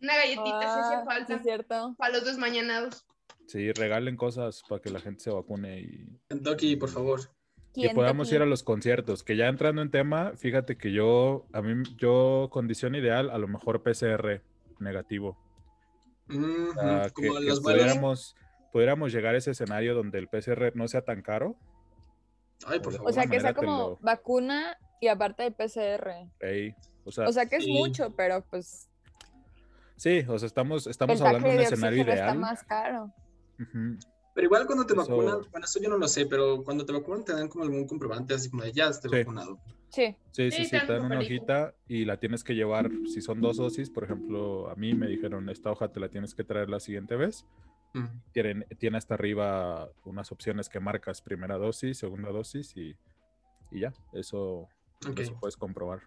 Una galletita si hace Ah, sí, falta. es cierto. Para los desmañanados. Sí, regalen cosas para que la gente se vacune y, Kentucky, por favor. y ¿Quién podamos ir a los conciertos. Que ya entrando en tema, fíjate que yo, a mí, yo, condición ideal, a lo mejor PCR negativo. O sea, que, como que los pudiéramos, pudiéramos llegar a ese escenario donde el PCR no sea tan caro. Ay, por O favor. O sea, que sea como lo- vacuna y aparte de PCR. ey, o sea, O sea, que es Sí. mucho, pero pues sí, o sea, estamos, estamos el hablando de un escenario oxígeno está ideal. más caro. Ujú. Pero igual cuando te Eso- vacunan, bueno, eso yo no lo sé, pero cuando te vacunan te dan como algún comprobante así como de ya esté Sí. vacunado. Sí. Sí, sí, Sí, sí, te dan dan un una hojita y la tienes que llevar, si son dos dosis, por ejemplo, a mí me dijeron, esta hoja te la tienes que traer la siguiente vez. Tienen, tiene hasta arriba unas opciones que marcas primera dosis, segunda dosis y, y ya, eso, Ok. eso puedes comprobar.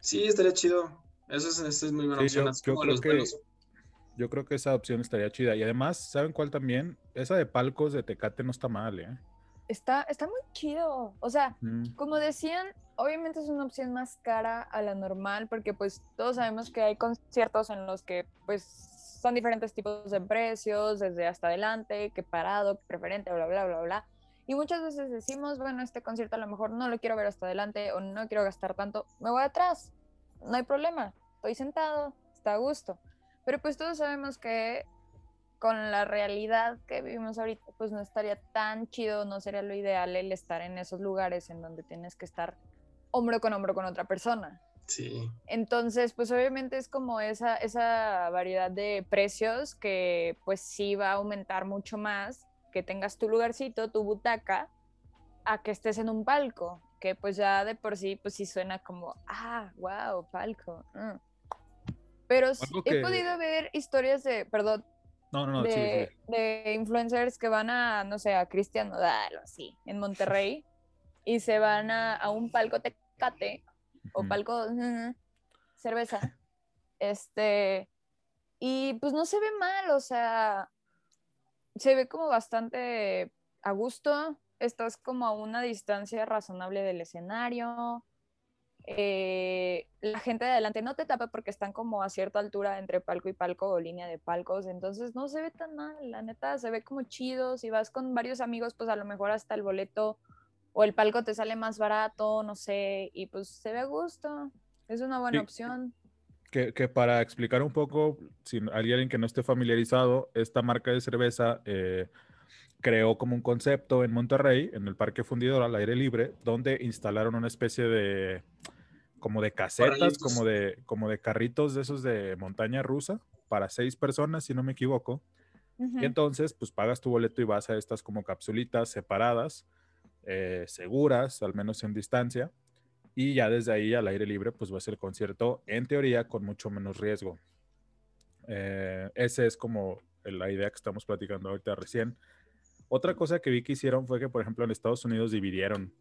Sí, estaría chido. Eso es, eso es muy buena Sí, opción. yo- creo los que-. Yo creo que esa opción estaría chida. Y además, ¿saben cuál también? Esa de palcos de Tecate no está mal, ¿eh? Está, está muy chido. O sea, Mm, como decían, obviamente es una opción más cara a la normal porque pues todos sabemos que hay conciertos en los que pues son diferentes tipos de precios, desde hasta adelante, que parado, que preferente, bla, bla, bla, bla. Y muchas veces decimos, bueno, este concierto a lo mejor no lo quiero ver hasta adelante o no quiero gastar tanto, me voy atrás, no hay problema, estoy sentado, está a gusto. Pero pues todos sabemos que con la realidad que vivimos ahorita, pues no estaría tan chido, no sería lo ideal el estar en esos lugares en donde tienes que estar hombro con hombro con otra persona. Sí. Entonces, pues obviamente es como esa, esa variedad de precios que pues sí va a aumentar mucho más que tengas tu lugarcito, tu butaca, a que estés en un palco, que pues ya de por sí pues sí suena como, ah, wow, palco. mm". Pero Algo he que- podido ver historias de, perdón, No, no, no, de, sí, sí. de influencers que van a, no sé, a Cristian Nodal o así, en Monterrey, y se van a, a un palco tecate o Ujú. palco mm, cerveza, este, y pues no se ve mal, o sea, se ve como bastante a gusto, estás como a una distancia razonable del escenario, eh, la gente de adelante no te tapa porque están como a cierta altura entre palco y palco o línea de palcos, entonces no se ve tan mal, la neta se ve como chido, si vas con varios amigos pues a lo mejor hasta el boleto o el palco te sale más barato, no sé, y pues se ve a gusto, es una buena Sí. opción. Que, que para explicar un poco, si alguien que no esté familiarizado, esta marca de cerveza eh, creó como un concepto en Monterrey, en el Parque Fundidor al aire libre, donde instalaron una especie de como de casetas, como de, como de carritos de esos de montaña rusa para seis personas, si no me equivoco. Y entonces, pues pagas tu boleto y vas a estas como capsulitas separadas, eh, seguras, al menos en distancia. Y ya desde ahí al aire libre, pues va a ser el concierto, en teoría, con mucho menos riesgo. Eh, esa es como la idea que estamos platicando ahorita recién. Otra cosa que vi que hicieron fue que, por ejemplo, en Estados Unidos dividieron,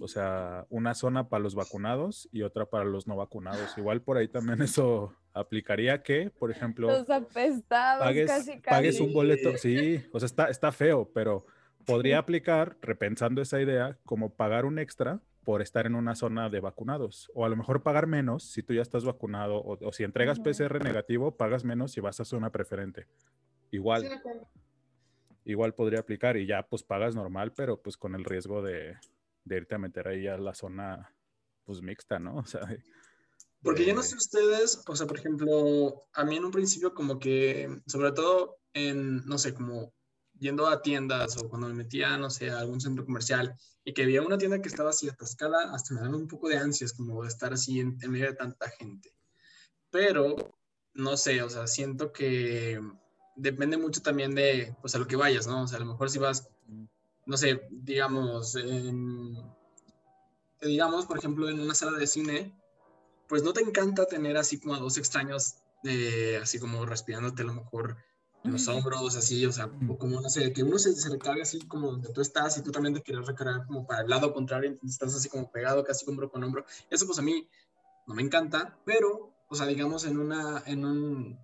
o sea, una zona para los vacunados y otra para los no vacunados. Igual por ahí también eso aplicaría que, por ejemplo, Los apestados, pagues, casi, casi. pagues un boleto, sí, o sea, está, está feo, pero podría Sí. aplicar, repensando esa idea, como pagar un extra por estar en una zona de vacunados, o a lo mejor pagar menos si tú ya estás vacunado, o, o si entregas. PCR negativo, pagas menos si vas a zona preferente. Igual, Sí. Igual podría aplicar y ya pues pagas normal, pero pues con el riesgo de, de irte a meter ahí a la zona pues mixta, ¿no? O sea, Porque yo no sé ustedes, o sea, por ejemplo, a mí en un principio como que, sobre todo en, no sé, como yendo a tiendas o cuando me metía, no sé, a algún centro comercial y que había una tienda que estaba así atascada, hasta me daba un poco de ansias como de estar así en, en medio de tanta gente. Pero, no sé, o sea, siento que depende mucho también de, pues, a lo que vayas, ¿no? O sea, a lo mejor si vas, no sé, digamos, en, digamos, por ejemplo, en una sala de cine, pues no te encanta tener así como a dos extraños, eh, así como respirándote a lo mejor en los hombros, así, o sea, o como, no sé, que uno se, se recargue así como donde tú estás y tú también te quieres recargar como para el lado contrario, entonces estás así como pegado casi hombro con hombro. Eso pues a mí no me encanta, pero, o sea, digamos en, una, en, un,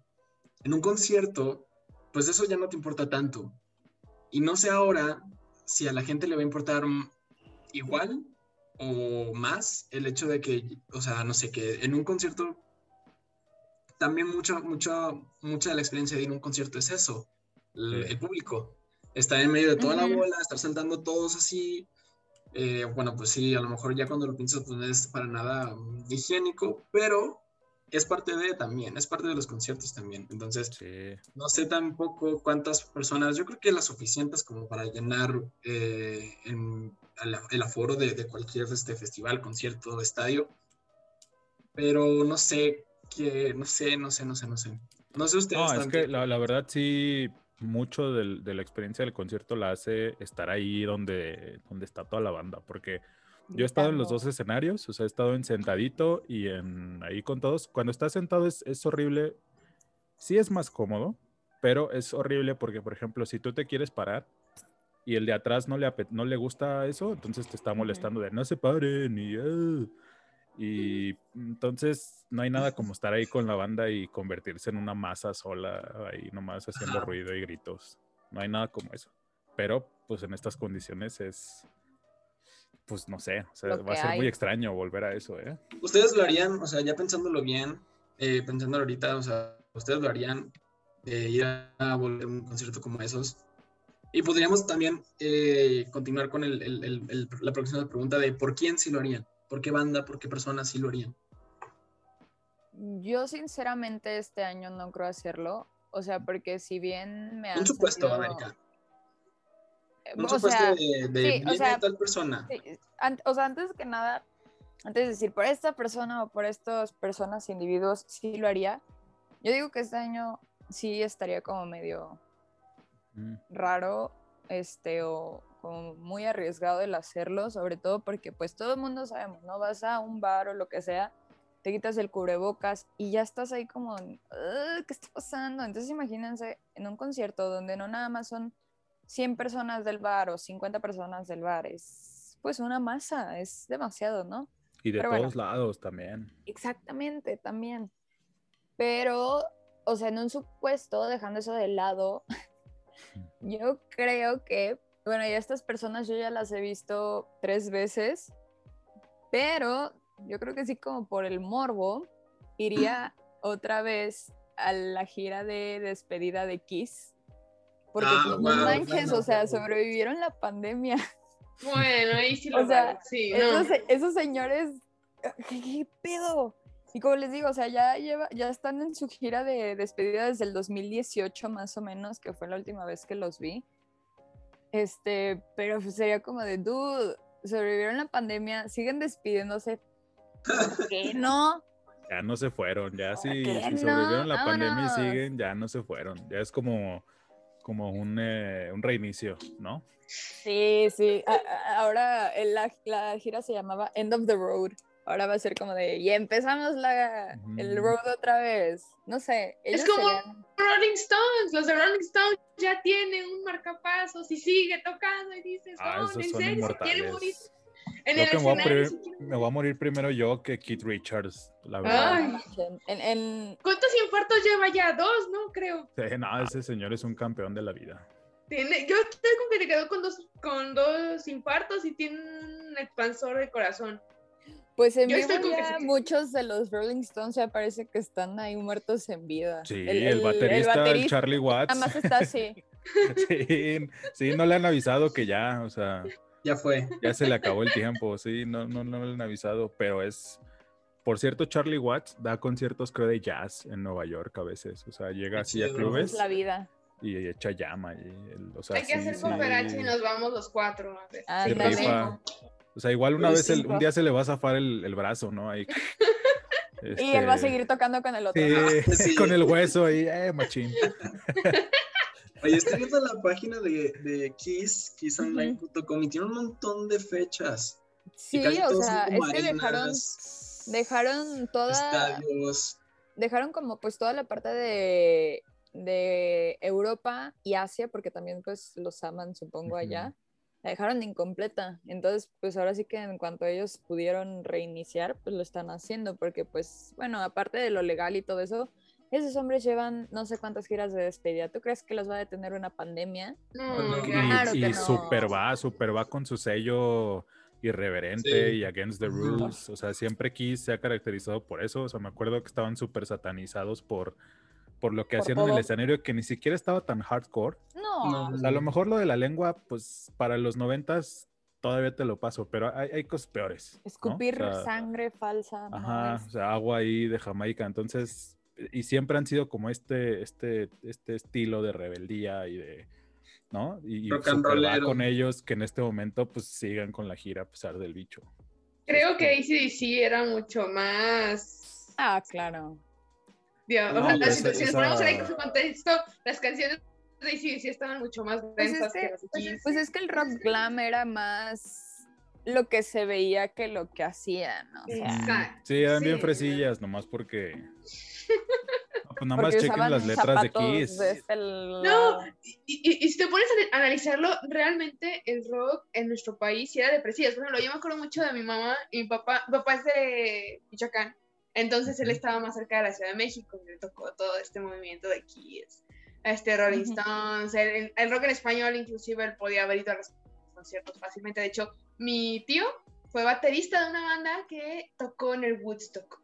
en un concierto, pues eso ya no te importa tanto. Y no sé ahora si a la gente le va a importar igual o más el hecho de que, o sea, no sé, que en un concierto, también mucho, mucho, mucha de la experiencia de ir a un concierto es eso, el, público. Estar en medio de toda la bola, estar saltando todos así. eh, bueno, pues sí, a lo mejor ya cuando lo piensas, pues no es para nada higiénico, pero es parte de también, es parte de los conciertos también. Entonces, Sí. no sé tampoco cuántas personas, yo creo que las suficientes como para llenar eh, en- el, el aforo de, de cualquier este, festival, concierto, estadio. Pero no sé, que, no sé, no sé, no sé, no sé. No sé ustedes. No, es que la, la verdad sí, mucho del- de la experiencia del concierto la hace estar ahí donde, donde está toda la banda, porque yo he estado en los dos escenarios, o sea, he estado en sentadito y en ahí con todos. Cuando estás sentado es, es horrible, sí es más cómodo, pero es horrible porque, por ejemplo, si tú te quieres parar y el de atrás no le, no le gusta eso, entonces te está molestando de no se paren y... "Ah". Y entonces no hay nada como estar ahí con la banda y convertirse en una masa sola, ahí nomás haciendo ruido y gritos. No hay nada como eso. Pero pues en estas condiciones es, pues no sé, o sea, va a ser muy extraño volver a eso, ¿eh? Ustedes lo harían, o sea, ya pensándolo bien, eh, pensándolo ahorita, o sea, ustedes lo harían de ir a volver a un concierto como esos. Y podríamos también eh, continuar con el- el- el- el- la próxima pregunta de por quién sí lo harían, por qué banda, por qué personas sí lo harían. Yo sinceramente este año no creo hacerlo. O sea, porque si bien me han Un supuesto, salido- América. Un o sea, de, de sí, o sea, tal persona. sí, an- o sea, antes que nada, antes de decir por esta persona o por estas personas, individuos, sí lo haría. Yo digo que este año sí estaría como medio Mm. raro, este, o como muy arriesgado el hacerlo, sobre todo porque pues todo el mundo sabemos, ¿no? Vas a un bar o lo que sea, te quitas el cubrebocas y ya estás ahí como, "Ugh, ¿qué está pasando? Entonces imagínense en un concierto donde no nada más son 100 personas del bar o 50 personas del bar, es pues una masa, es demasiado, ¿no? Y de Pero bueno. todos lados también. Exactamente, también. Pero, o sea, en un supuesto, dejando eso de lado, yo creo que, bueno, ya estas personas yo ya las he visto tres veces, pero yo creo que sí como por el morbo, iría otra vez a la gira de despedida de Kiss. Porque Ah, pues, no manches, claro. o sea, sobrevivieron la pandemia. Bueno, ahí sí lo O sea, sí, no. esos, se- esos señores, ¿qué, qué pedo? Y como les digo, o sea, ya, lleva, ya están en su gira de despedida desde el 2018 más o menos, que fue la última vez que los vi. Este, pero pues sería como de, dude, sobrevivieron la pandemia, siguen despidiéndose. ¿Por qué no? Ya no se fueron, ya si, si no? sobrevivieron la pandemia y Vámonos. siguen, ya no se fueron. Ya es como, como un, eh, un reinicio, ¿no? Sí, sí. a- a- ahora el- la, la gira se llamaba End of the Road. Ahora va a ser como de, y empezamos la, el road otra vez. No sé. Es como- serían- Rolling Stones, los de Rolling Stones ya tienen un marcapasos y sigue tocando y dices, Ah, oh, esos ¿en son serio se quiere morir. En el que me voy, a escenario? me voy a morir primero yo que Keith Richards, la verdad. Ay. En, en- ¿Cuántos infartos lleva ya? Dos, ¿no? Creo. Sí, no, ese señor es un campeón de la vida. Tiene, yo tengo que le quedó con dos, con dos infartos y tiene un expansor de corazón. pues en vivo estoy con ya muchos de los Rolling Stones ya parece que están ahí muertos en vida. Sí, el, baterista, el Charlie Watts. Nada más está así. sí, sí, no le han avisado que ya, o sea, Ya fue. ya se le acabó el tiempo, sí, no, no, no le han avisado, pero es, por cierto, Charlie Watts da conciertos creo de jazz en Nueva York a veces, o sea, llega así a clubes Es la vida. y echa llama, y el- o sea, Hay que sí, hacer sí, cooperacha y nos vamos los cuatro. A ver. sí Ándale. rifa. O sea, igual una vez, sí, el- un día se le va a zafar el, el brazo, ¿no? Ahí, Y él va a este, seguir tocando con el otro. Sí, Sí. con el hueso ahí, eh, machín. Oye, estoy viendo la página de, de Kiss, kissonline.com, y tiene un montón de fechas. Sí, o sea, es que dejaron, dejaron toda, estadios. dejaron como pues toda la parte de, de Europa y Asia, porque también pues los aman, supongo, allá. La dejaron incompleta. Entonces, pues ahora sí que en cuanto ellos pudieron reiniciar, pues lo están haciendo, porque pues, bueno, aparte de lo legal y todo eso, Esos hombres llevan no sé cuántas giras de despedida. ¿Tú crees que los va a detener una pandemia? No, No, Y, Claro y que no. super va, super va con su sello irreverente Sí. y against the rules. O sea, siempre Kiss se ha caracterizado por eso. O sea, me acuerdo que estaban súper satanizados por, por lo que Por hacían en el escenario, que ni siquiera estaba tan hardcore. No. No. O sea, a lo mejor lo de la lengua, pues para los noventas todavía te lo paso, pero hay, hay cosas peores. ¿no? O Escupir sea, sangre falsa. no Ajá, es- o sea, agua ahí de Jamaica. Entonces, y siempre han sido como este, este, este estilo de rebeldía y de, ¿no? Y, y con ellos que en este momento pues sigan con la gira a pesar del bicho. Creo que Este, ACDC era mucho más. Ah, claro. Dios, No, o sea, pues si, si esa- nos ponemos en el contexto, las canciones de ACDC estaban mucho más Pues es densas que, que- las Kiss. Pues es que el rock glam era más lo que se veía que lo que hacían, ¿no? O sea, Exacto. Sí, eran bien Sí. fresillas, nomás porque... No, Pues nada más chequen las letras de Kiss. de este. No, y, y- y si te pones a analizarlo, realmente el rock en nuestro país sí era de presillas. Por ejemplo, yo me acuerdo mucho de mi mamá y mi papá. Mi papá es de Michoacán, entonces él estaba más cerca de la Ciudad de México y le tocó todo este movimiento de Kiss, este Rolling. Stones, el, el- el rock en español, inclusive él podía haber ido a los conciertos fácilmente. De hecho, mi tío fue baterista de una banda que tocó en el Woodstock.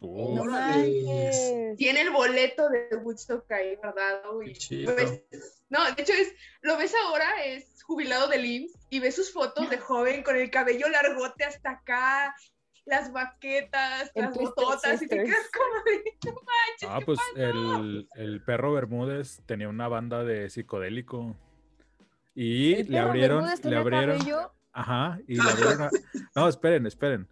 No Órale. manches. Tiene el boleto de Woodstock ahí guardado y Qué chido. pues, no, de hecho es, lo ves ahora, es jubilado del IMSS y ves sus fotos de joven con el cabello largote hasta acá, las baquetas, las bototas y te quedas como de, no manches, Ah, ¿qué pues pasó?". el, el perro Bermúdez tenía una banda de psicodélico. Y ¿El le abrieron, le abrieron, cabello? ajá, y le abrieron, a- no, esperen, esperen.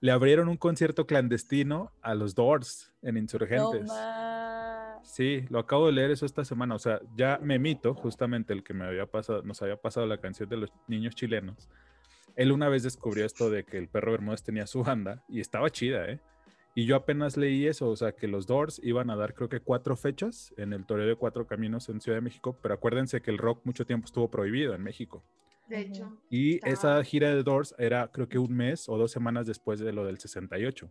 Le abrieron un concierto clandestino a los Doors en Insurgentes. Sí, lo acabo de leer eso esta semana. O sea, ya Memito, justamente el que me había pasado, nos había pasado la canción de los niños chilenos. Él una vez descubrió esto de que el perro Bermúdez tenía su banda y estaba chida, ¿eh? Y yo apenas leí eso, o sea, que los Doors iban a dar creo que cuatro fechas en el Toreo de Cuatro Caminos en Ciudad de México, pero acuérdense que el rock mucho tiempo estuvo prohibido en México. De hecho, Y Está- esa gira de Doors era creo que un mes o dos semanas después de lo del 68.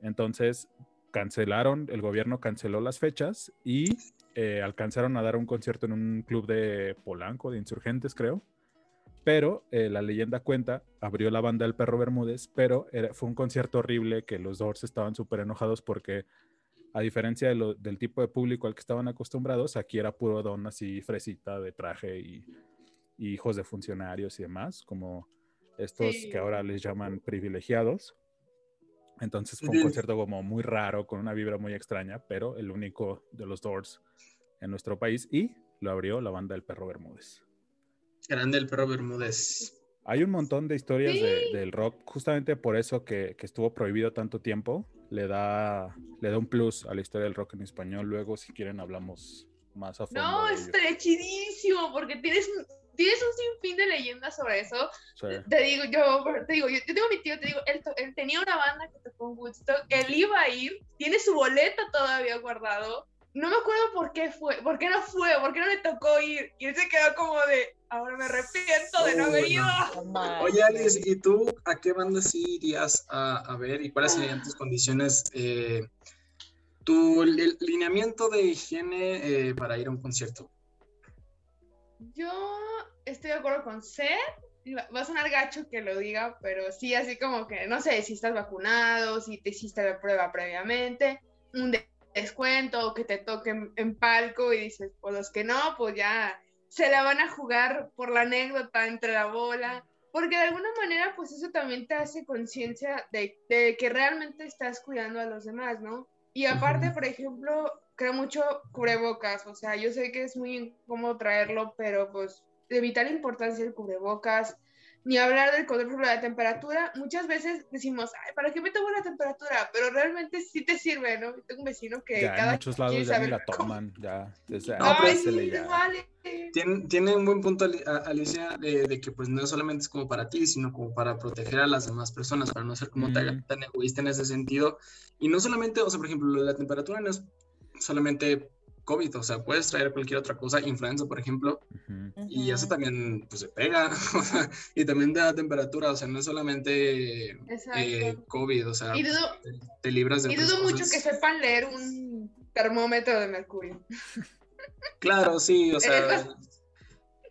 Entonces cancelaron, el gobierno canceló las fechas y eh, alcanzaron a dar un concierto en un club de Polanco, de insurgentes creo. Pero eh, la leyenda cuenta, abrió la banda El Perro Bermúdez, pero era- fue un concierto horrible que los Doors estaban súper enojados porque a diferencia de lo- del tipo de público al que estaban acostumbrados, aquí era puro don así fresita de traje y, y hijos de funcionarios y demás, como estos Sí. que ahora les llaman privilegiados. Entonces fue un concierto como muy raro, con una vibra muy extraña, pero el único de los Doors en nuestro país y lo abrió la banda El Perro Bermúdez. Grande el perro Bermúdez. Hay un montón de historias de- Sí. del rock, justamente por eso que, que estuvo prohibido tanto tiempo, le da, le da un plus a la historia del rock en español. Luego, si quieren, hablamos más a fondo. no, de estaría chidísimo porque tienes, un- tienes un sinfín de leyendas sobre eso. Sí. Te digo, yo, te digo, yo, yo tengo mi tío, te digo, él, él tenía una banda que tocó en Woodstock, él iba a ir, tiene su boleto todavía guardado. No me acuerdo por qué fue, por qué no fue, por qué no le tocó ir. Y él se quedó como de, ahora me arrepiento de no haber ido. Oye, Alice, ¿y tú a qué banda sí irías a, a ver y cuáles serían tus condiciones, eh, tu li- lineamiento de higiene eh, para ir a un concierto? Yo estoy de acuerdo con Seth. y Va a sonar gacho que lo diga, pero sí, así como que, no sé, si estás vacunado, si te hiciste la prueba previamente, un de- descuento, o que te toquen en palco y dices, pues los que no, pues ya se la van a jugar por la anécdota entre la bola. Porque de alguna manera, pues eso también te hace conciencia de, de que realmente estás cuidando a los demás, ¿no? Y aparte, por ejemplo, creo mucho cubrebocas, o sea, yo sé que es muy incómodo traerlo, pero pues de vital importancia el cubrebocas, ni hablar del control de la temperatura, muchas veces decimos, ay, ¿para qué me tomo la temperatura? Pero realmente sí te sirve, ¿no? Yo Tengo un vecino que Ya en cada muchos quiere lados ya ni saber la cómo- toman, ya. desde- No, pásele sí, ya. vale. Tiene, tiene un buen punto Alicia de, de que pues no solamente es como para ti, sino como para proteger a las demás personas, para no ser como tan, Mm. tan egoísta en ese sentido. Y no solamente, o sea, por ejemplo, lo de la temperatura no es solamente COVID, o sea, puedes traer cualquier otra cosa, influenza, por ejemplo, y eso también pues se pega, o sea, y también te da temperatura, o sea, no es solamente eh, COVID, o sea, Y dudo, te, te libras de y dudo mucho que sepan leer un, termómetro de mercurio. Claro, sí, o sea.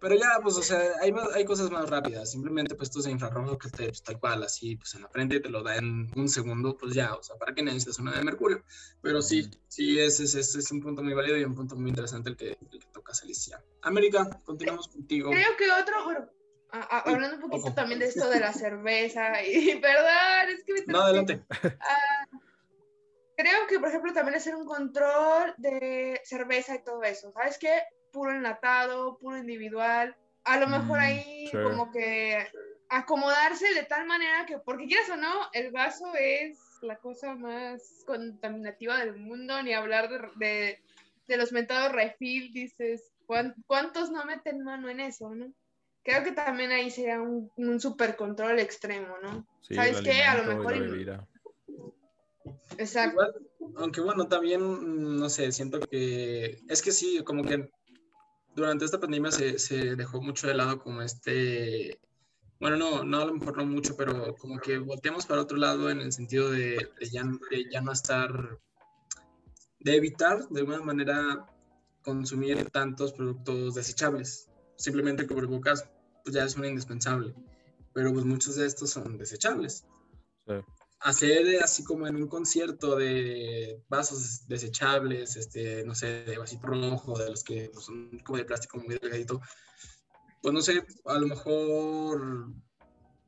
Pero ya, pues, o sea, hay, hay cosas más rápidas. Simplemente, pues, tus infrarrojo que te, pues, tal cual, así, pues, en la frente te lo da en un segundo, pues ya, o sea, ¿para qué necesitas una de mercurio? Pero sí, sí, ese, es- ese es un punto muy válido y un punto muy interesante el que, el que tocas, Alicia. América, continuamos contigo. Creo que otro, bueno, a- a- hablando un poquito ojo. también de esto de la cerveza, y perdón, es que me No, adelante. Ah, creo que, por ejemplo, también hacer un control de cerveza y todo eso. ¿Sabes qué? Puro enlatado, puro individual. A lo mejor Mm, ahí sí. como que acomodarse de tal manera que, porque quieras o no, el vaso es la cosa más contaminativa del mundo, ni hablar de, de, de los mentados refill, dices, ¿cuán- ¿cuántos no meten mano en eso, no? Creo que también ahí sería un, un super control extremo, ¿no? Sí, ¿Sabes qué? A lo mejor. Exacto. Igual, aunque bueno, también, mm, no sé, siento que es que sí, como que durante esta pandemia se, se dejó mucho de lado como este, bueno, no, no a lo mejor no mucho, pero como que volteamos para otro lado en el sentido de, ya, ya no estar, de evitar de alguna manera consumir tantos productos desechables, simplemente el caso, pues ya es un indispensable, pero pues muchos de estos son desechables Sí. Hacer así como en un concierto de vasos desechables, este, no sé, de vasito rojo, de los que pues, son como de plástico muy delgadito, pues no sé, a lo mejor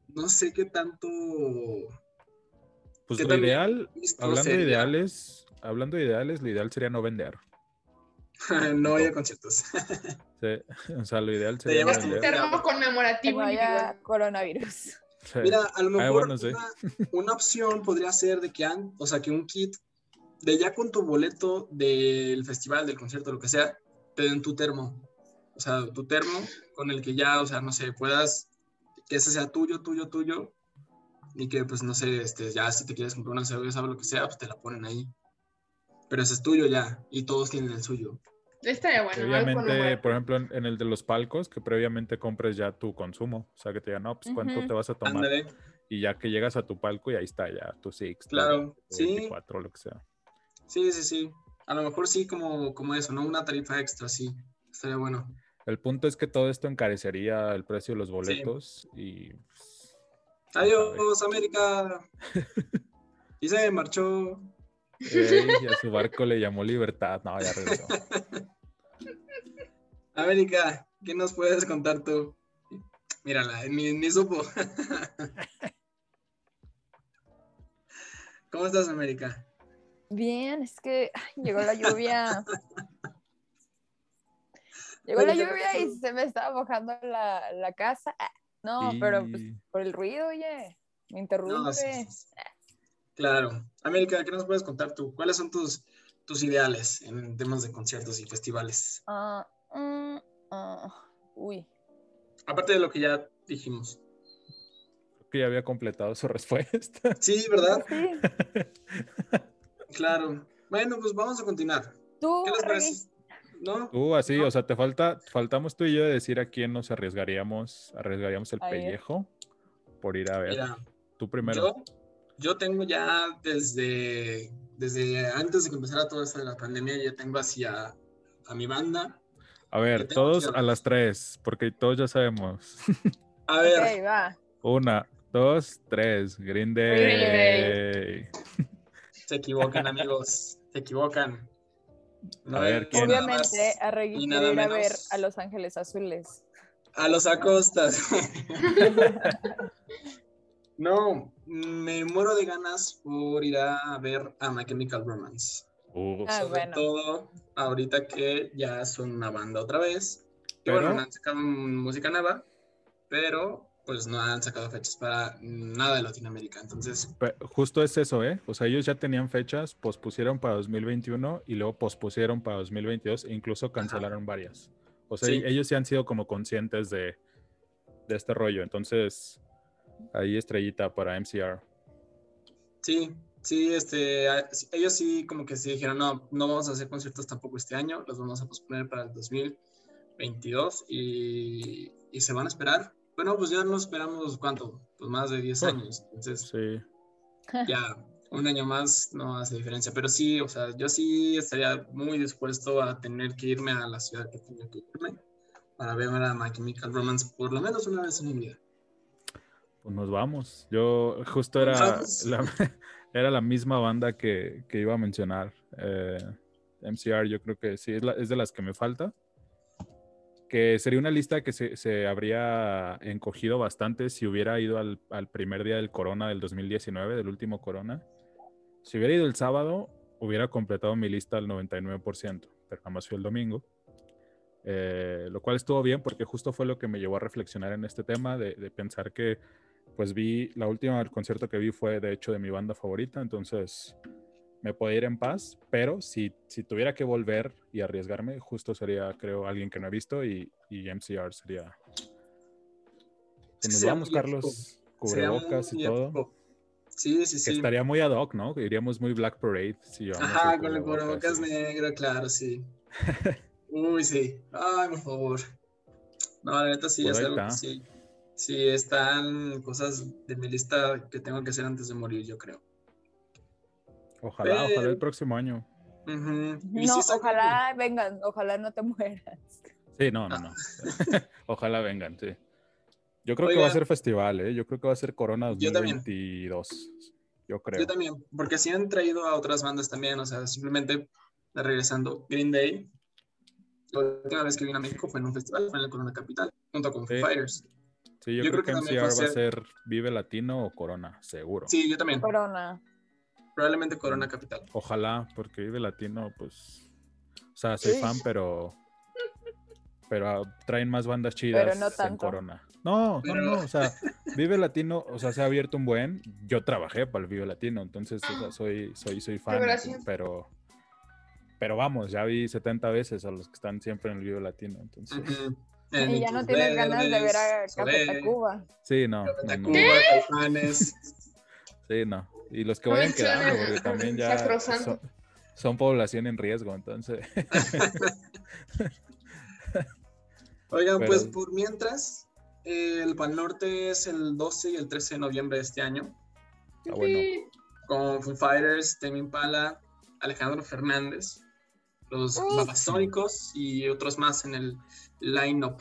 no sé qué tanto Pues ¿Qué lo ideal, hablando de ideales, hablando de ideales, lo ideal sería no vender. no haya conciertos. Sí, O sea, lo ideal sería no vender. Termo conmemorativo coronavirus. Sí. Mira, a lo Ah, mejor bueno, sí. una, una opción podría ser de que, an- o sea, que un kit de ya con tu boleto del festival, del concierto, lo que sea, te den tu termo. O sea, tu termo con el que ya, o sea, no sé, puedas, que ese sea tuyo, tuyo, tuyo, y que, pues, no sé, este, ya si te quieres comprar una cerveza o lo que sea, pues te la ponen ahí. Pero ese es tuyo ya, y todos tienen el suyo. Estaría bueno. Previamente, por ejemplo, en, en el de los palcos, que previamente compres ya tu consumo. O sea, que te digan, no, pues cuánto te vas a tomar. Y ya que llegas a tu palco y ahí está ya tu Six. claro, tu sí, 24, lo que sea. sí, sí, sí. A lo mejor sí, como, como eso, ¿no? Una tarifa extra, sí. Estaría bueno. El punto es que todo esto encarecería el precio de los boletos y pues, Adiós, América. Y se marchó. ey, y a su barco le llamó libertad. No, ya regresó. América, ¿qué nos puedes contar tú? Mírala, ni, ni supo. ¿Cómo estás, América? Bien, es que ay, llegó la lluvia. Llegó la Oye, ¿qué lluvia y se me estaba mojando la, la casa. Ah, No, pero pues, por el ruido, oye, me interrumpe. No, sí, sí, sí. Claro. América, ¿qué nos puedes contar tú? ¿Cuáles son tus, tus ideales en temas de conciertos y festivales? Ah, mm, ah, uy. Aparte de lo que ya dijimos. Creo que ya había completado su respuesta. Sí, ¿verdad? Sí. Claro. Bueno, pues vamos a continuar. Tú, ¿Qué les parece? ¿No? Tú así, No. o sea, te falta, faltamos tú y yo de decir a quién nos arriesgaríamos, arriesgaríamos el A ver. pellejo por ir a ver. Mira, tú primero. Yo, yo tengo ya desde, desde antes de que empezara todo esto de la pandemia, ya tengo hacia a mi banda. A ver, todos a las tres, porque todos ya sabemos. A ver, va. Una, dos, tres. Green Day. Green se equivocan, amigos, se equivocan. A ver, es ¿quién? Obviamente, a Reggie y quiere nada ir a ver menos. a Los Ángeles Azules. A los acostas. no, me muero de ganas por ir a ver a My Chemical Romance. Ah, Sobre bueno. todo ahorita que ya son una banda otra vez. Que Pero- bueno, no han sacado música nueva, pero pues no han sacado fechas para nada de Latinoamérica. Entonces, pe- justo es eso, ¿eh? O sea, ellos ya tenían fechas, pospusieron para 2021 y luego pospusieron para 2022 e incluso cancelaron varias. O sea, Sí. ellos sí han sido como conscientes de, de este rollo. Entonces, ahí estrellita para MCR. sí, sí, este, ellos sí como que sí dijeron, no, no vamos a hacer conciertos tampoco este año, los vamos a posponer para el 2022 y, y se van a esperar. Bueno, pues ya nos esperamos, ¿cuánto? Pues más de 10 Oh. años. Entonces, Sí. ya un año más no hace diferencia, pero sí, o sea, yo sí estaría muy dispuesto a tener que irme a la ciudad que tenía que irme para ver a My Chemical Romance por lo menos una vez en mi vida. Pues nos vamos. Yo justo era la, era la misma banda que, que iba a mencionar. Eh, MCR, yo creo que sí, es, de las que me falta. Que sería una lista que se, se habría encogido bastante si hubiera ido al, al, primer día del Corona del 2019, del último Corona. Si hubiera ido el sábado, hubiera completado mi lista al 99%, pero nada más el domingo. Eh, lo cual estuvo bien porque justo fue lo que me llevó a reflexionar en este tema, de, de pensar que pues vi, la última concierto que vi fue de hecho de mi banda favorita, entonces me puedo ir en paz, pero si, si tuviera que volver y arriesgarme, justo sería, creo, alguien que no he visto y, y MCR sería... Pues nos vamos, Carlos, cubrebocas y todo. Sí, sí, sí. Que estaría muy ad hoc, ¿no? Iríamos muy Black Parade. Si Ajá, con el cubrebocas negro, claro, sí. Uy, sí. Ay, por favor. No, la neta sí, Pues es algo que sí. Sí, están cosas de mi lista que tengo que hacer antes de morir, yo creo. Ojalá, ojalá el próximo año. No, sí ojalá vengan, ojalá no te mueras. Sí, no, no, no. ojalá vengan, sí. Yo creo que va a ser festival, ¿eh? Yo creo que va a ser Corona Yo también. 2022. Yo creo. Yo también, porque sí han traído a otras bandas también, o sea, simplemente regresando. Green Day, la última vez que vino a México fue en un festival, fue en el Corona Capital, junto con Sí. Fighters. Sí, yo, Yo creo, creo que que también MCR va a va a ser Vive Latino o Corona, seguro. Sí, yo también, Corona. probablemente Corona Capital. Ojalá, porque Vive Latino, pues. O sea, soy Sí. fan, pero. Pero ah, traen más bandas chidas Pero no en. Corona. No, Pero- no, no. O sea, Vive Latino, o sea, se ha abierto un buen. Yo trabajé para el Vive Latino, entonces, o sea, soy, soy, soy fan. gracias. Pero. Pero vamos, ya vi 70 veces a los que están siempre en el Vive Latino. Entonces. Y ya no tienes ganas de ver a Café Tacuba. sí, no. no, no. Tacuba, Caifanes. Sí, no. Y los que vayan quedando, porque también ya son, son población en riesgo, entonces. Oigan, Pero- pues por mientras, eh, el Pan Norte es el 12 y el 13 de noviembre de este año, Ah, bueno. Con Foo Fighters, Tame Impala, Alejandro Fernández, los. Babasónicos y otros más en el line-up.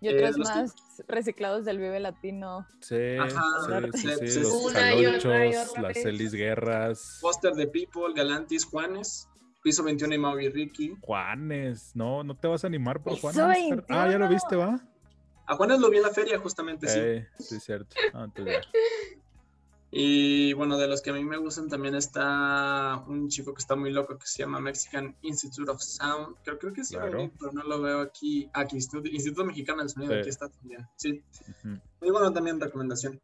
Y Eh, otros que- más reciclados del Vive Latino. Sí, Ajá, sí, sí, sí, Sepsis. los y y las. Celis Guerras, Foster de People, Galantis, Juanes, Piso 21 y Maui Ricky. Juanes. No, no te vas a animar por Juanes. Ah, ya lo 21. viste, ¿va? A Juanes lo vi en la feria justamente, sí. Eh, sí, cierto. Ah, entonces ya. Y bueno, de los que a mí me gustan también está un chico que está muy loco que se llama Mexican Institute of Sound. Creo, creo que sí, Claro. pero no lo veo aquí. Aquí, Instituto, Instituto Mexicano del Sonido, Sí. aquí está también. Sí, Ujú. muy bueno también recomendación.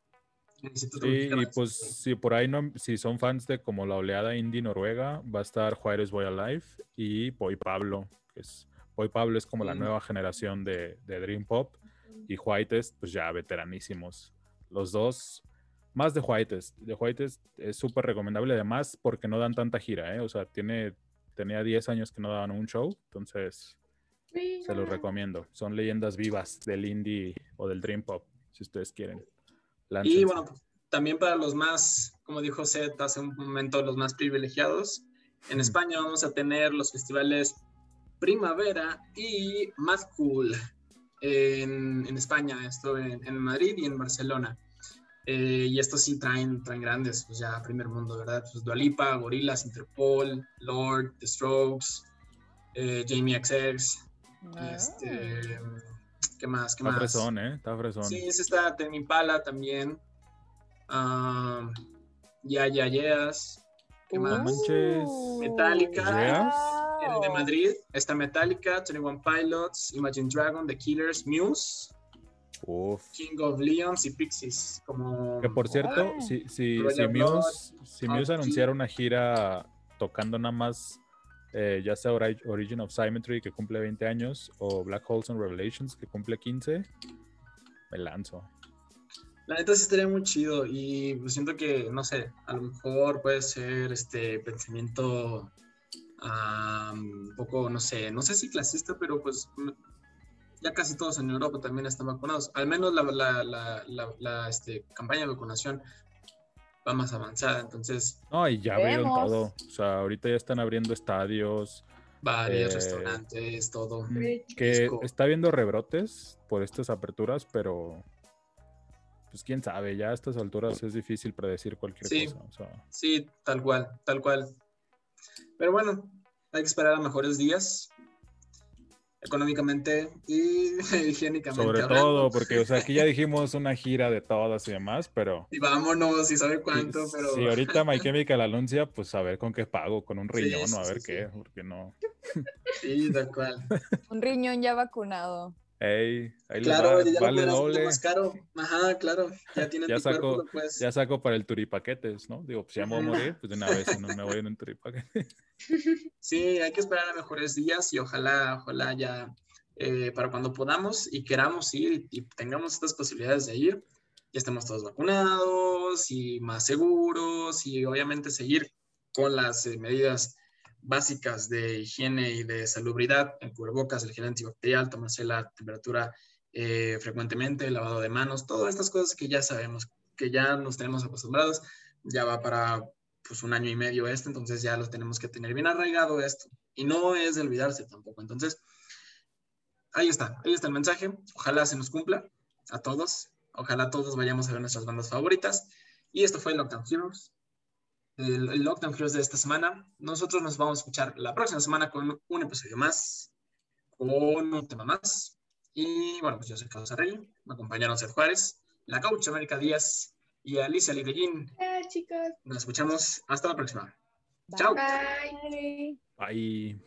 Instituto Sí, Mexicano y pues si por ahí no, si son fans de como la oleada indie noruega, va a estar Juárez Boy Alive y Boy Pablo, que es Boy Pablo es como la Mm. nueva generación de, de Dream Pop y Whitest, pues ya veteranísimos. Los dos, más de Whitest. De Whitest es súper recomendable además porque no dan tanta gira, ¿eh? O sea, tiene, tenía 10 años que no daban un show, entonces se los recomiendo. Son leyendas vivas del indie o del Dream Pop, si ustedes quieren. Y bueno, pues, también para los más, como dijo Seth hace un momento, los más privilegiados, en. España vamos a tener los festivales Primavera y Mad Cool en, en España, esto en, en Madrid y en Barcelona. Eh, y estos sí traen, traen grandes, pues ya primer mundo, ¿verdad? Pues Dualipa, Gorillaz, Interpol, Lord, The Strokes, eh, Jamie XX, Ah. este, ¿qué más? ¿Qué Está más? fresón, ¿eh? Está fresón. Sí, ese está Temi Impala también. Ya, ya, yeas. ¿Qué más? manches. Metallica. ¿Yeas? El de Madrid está Metallica, 21 Pilots, Imagine Dragon, The Killers, Muse, Uf. King of Leons y Pixies. Como... Que por cierto, Ay. si, si, si Muse, si Muse Archie. anunciara una gira tocando nada más, eh, ya sea Ori- Origin of Symmetry, que cumple 20 años, o Black Holes and Revelations, que cumple 15, me lanzo. La neta sí estaría muy chido y pues, siento que, no sé, a lo mejor puede ser este pensamiento un poco, no sé, no sé si clasista, pero pues ya casi todos en Europa también están vacunados. Al menos la, la, la, la- la, este, campaña de vacunación va más avanzada. Entonces, No, y ya abrieron Vemos. todo. O sea, ahorita ya están abriendo estadios. varios Eh, restaurantes, todo. mm, Que Disco. está habiendo rebrotes por estas aperturas, pero pues quién sabe, ya a estas alturas es difícil predecir cualquier Sí. cosa. O sea, Sí, tal cual, tal cual. Pero bueno, hay que esperar a mejores días económicamente y higiénicamente. sobre hablando. todo, porque o sea, aquí ya dijimos una gira de todas y demás, pero Y vámonos, y sabe cuánto, pero si ahorita My Chemical anuncia, pues a ver con qué pago, con un Sí, riñón sí, o a ver sí, qué, sí. porque no. sí, tal cual. Un riñón ya vacunado. Ahí Claro, va, ya lo vale vender doble. más caro. Ajá, claro. Ya tiene Ya tu cuerpo, saco- pues. Ya saco para el turipaquetes, ¿no? Digo, pues ya me voy a morir, pues de una vez no me voy en un turipaquete. Sí, hay que esperar a mejores días y ojalá, ojalá ya eh, para cuando podamos y queramos ir y, y tengamos estas posibilidades de ir, ya estemos todos vacunados y más seguros y obviamente seguir con las eh, medidas básicas de higiene y de salubridad, el cubrebocas, el gel antibacterial, tomarse la temperatura eh, frecuentemente, el lavado de manos, todas estas cosas que ya sabemos, que ya nos tenemos acostumbrados, ya va para pues un año y medio esto, entonces ya los tenemos que tener bien arraigado esto. Y no es de olvidarse tampoco. Entonces, ahí está, ahí está el mensaje. Ojalá se nos cumpla a todos. Ojalá todos vayamos a ver nuestras bandas favoritas. Y esto fue Lockdown Heroes. El, el Lockdown Heroes de esta semana. Nosotros nos vamos a escuchar la próxima semana con un episodio más, con un tema más. Y bueno, pues yo soy Carlos Arrey, me acompañaron Seth Juárez, la coach América Díaz y Alicia Librellín. Ah, chicos. Nos escuchamos. Hasta la próxima. Chao. Bye. Ahí.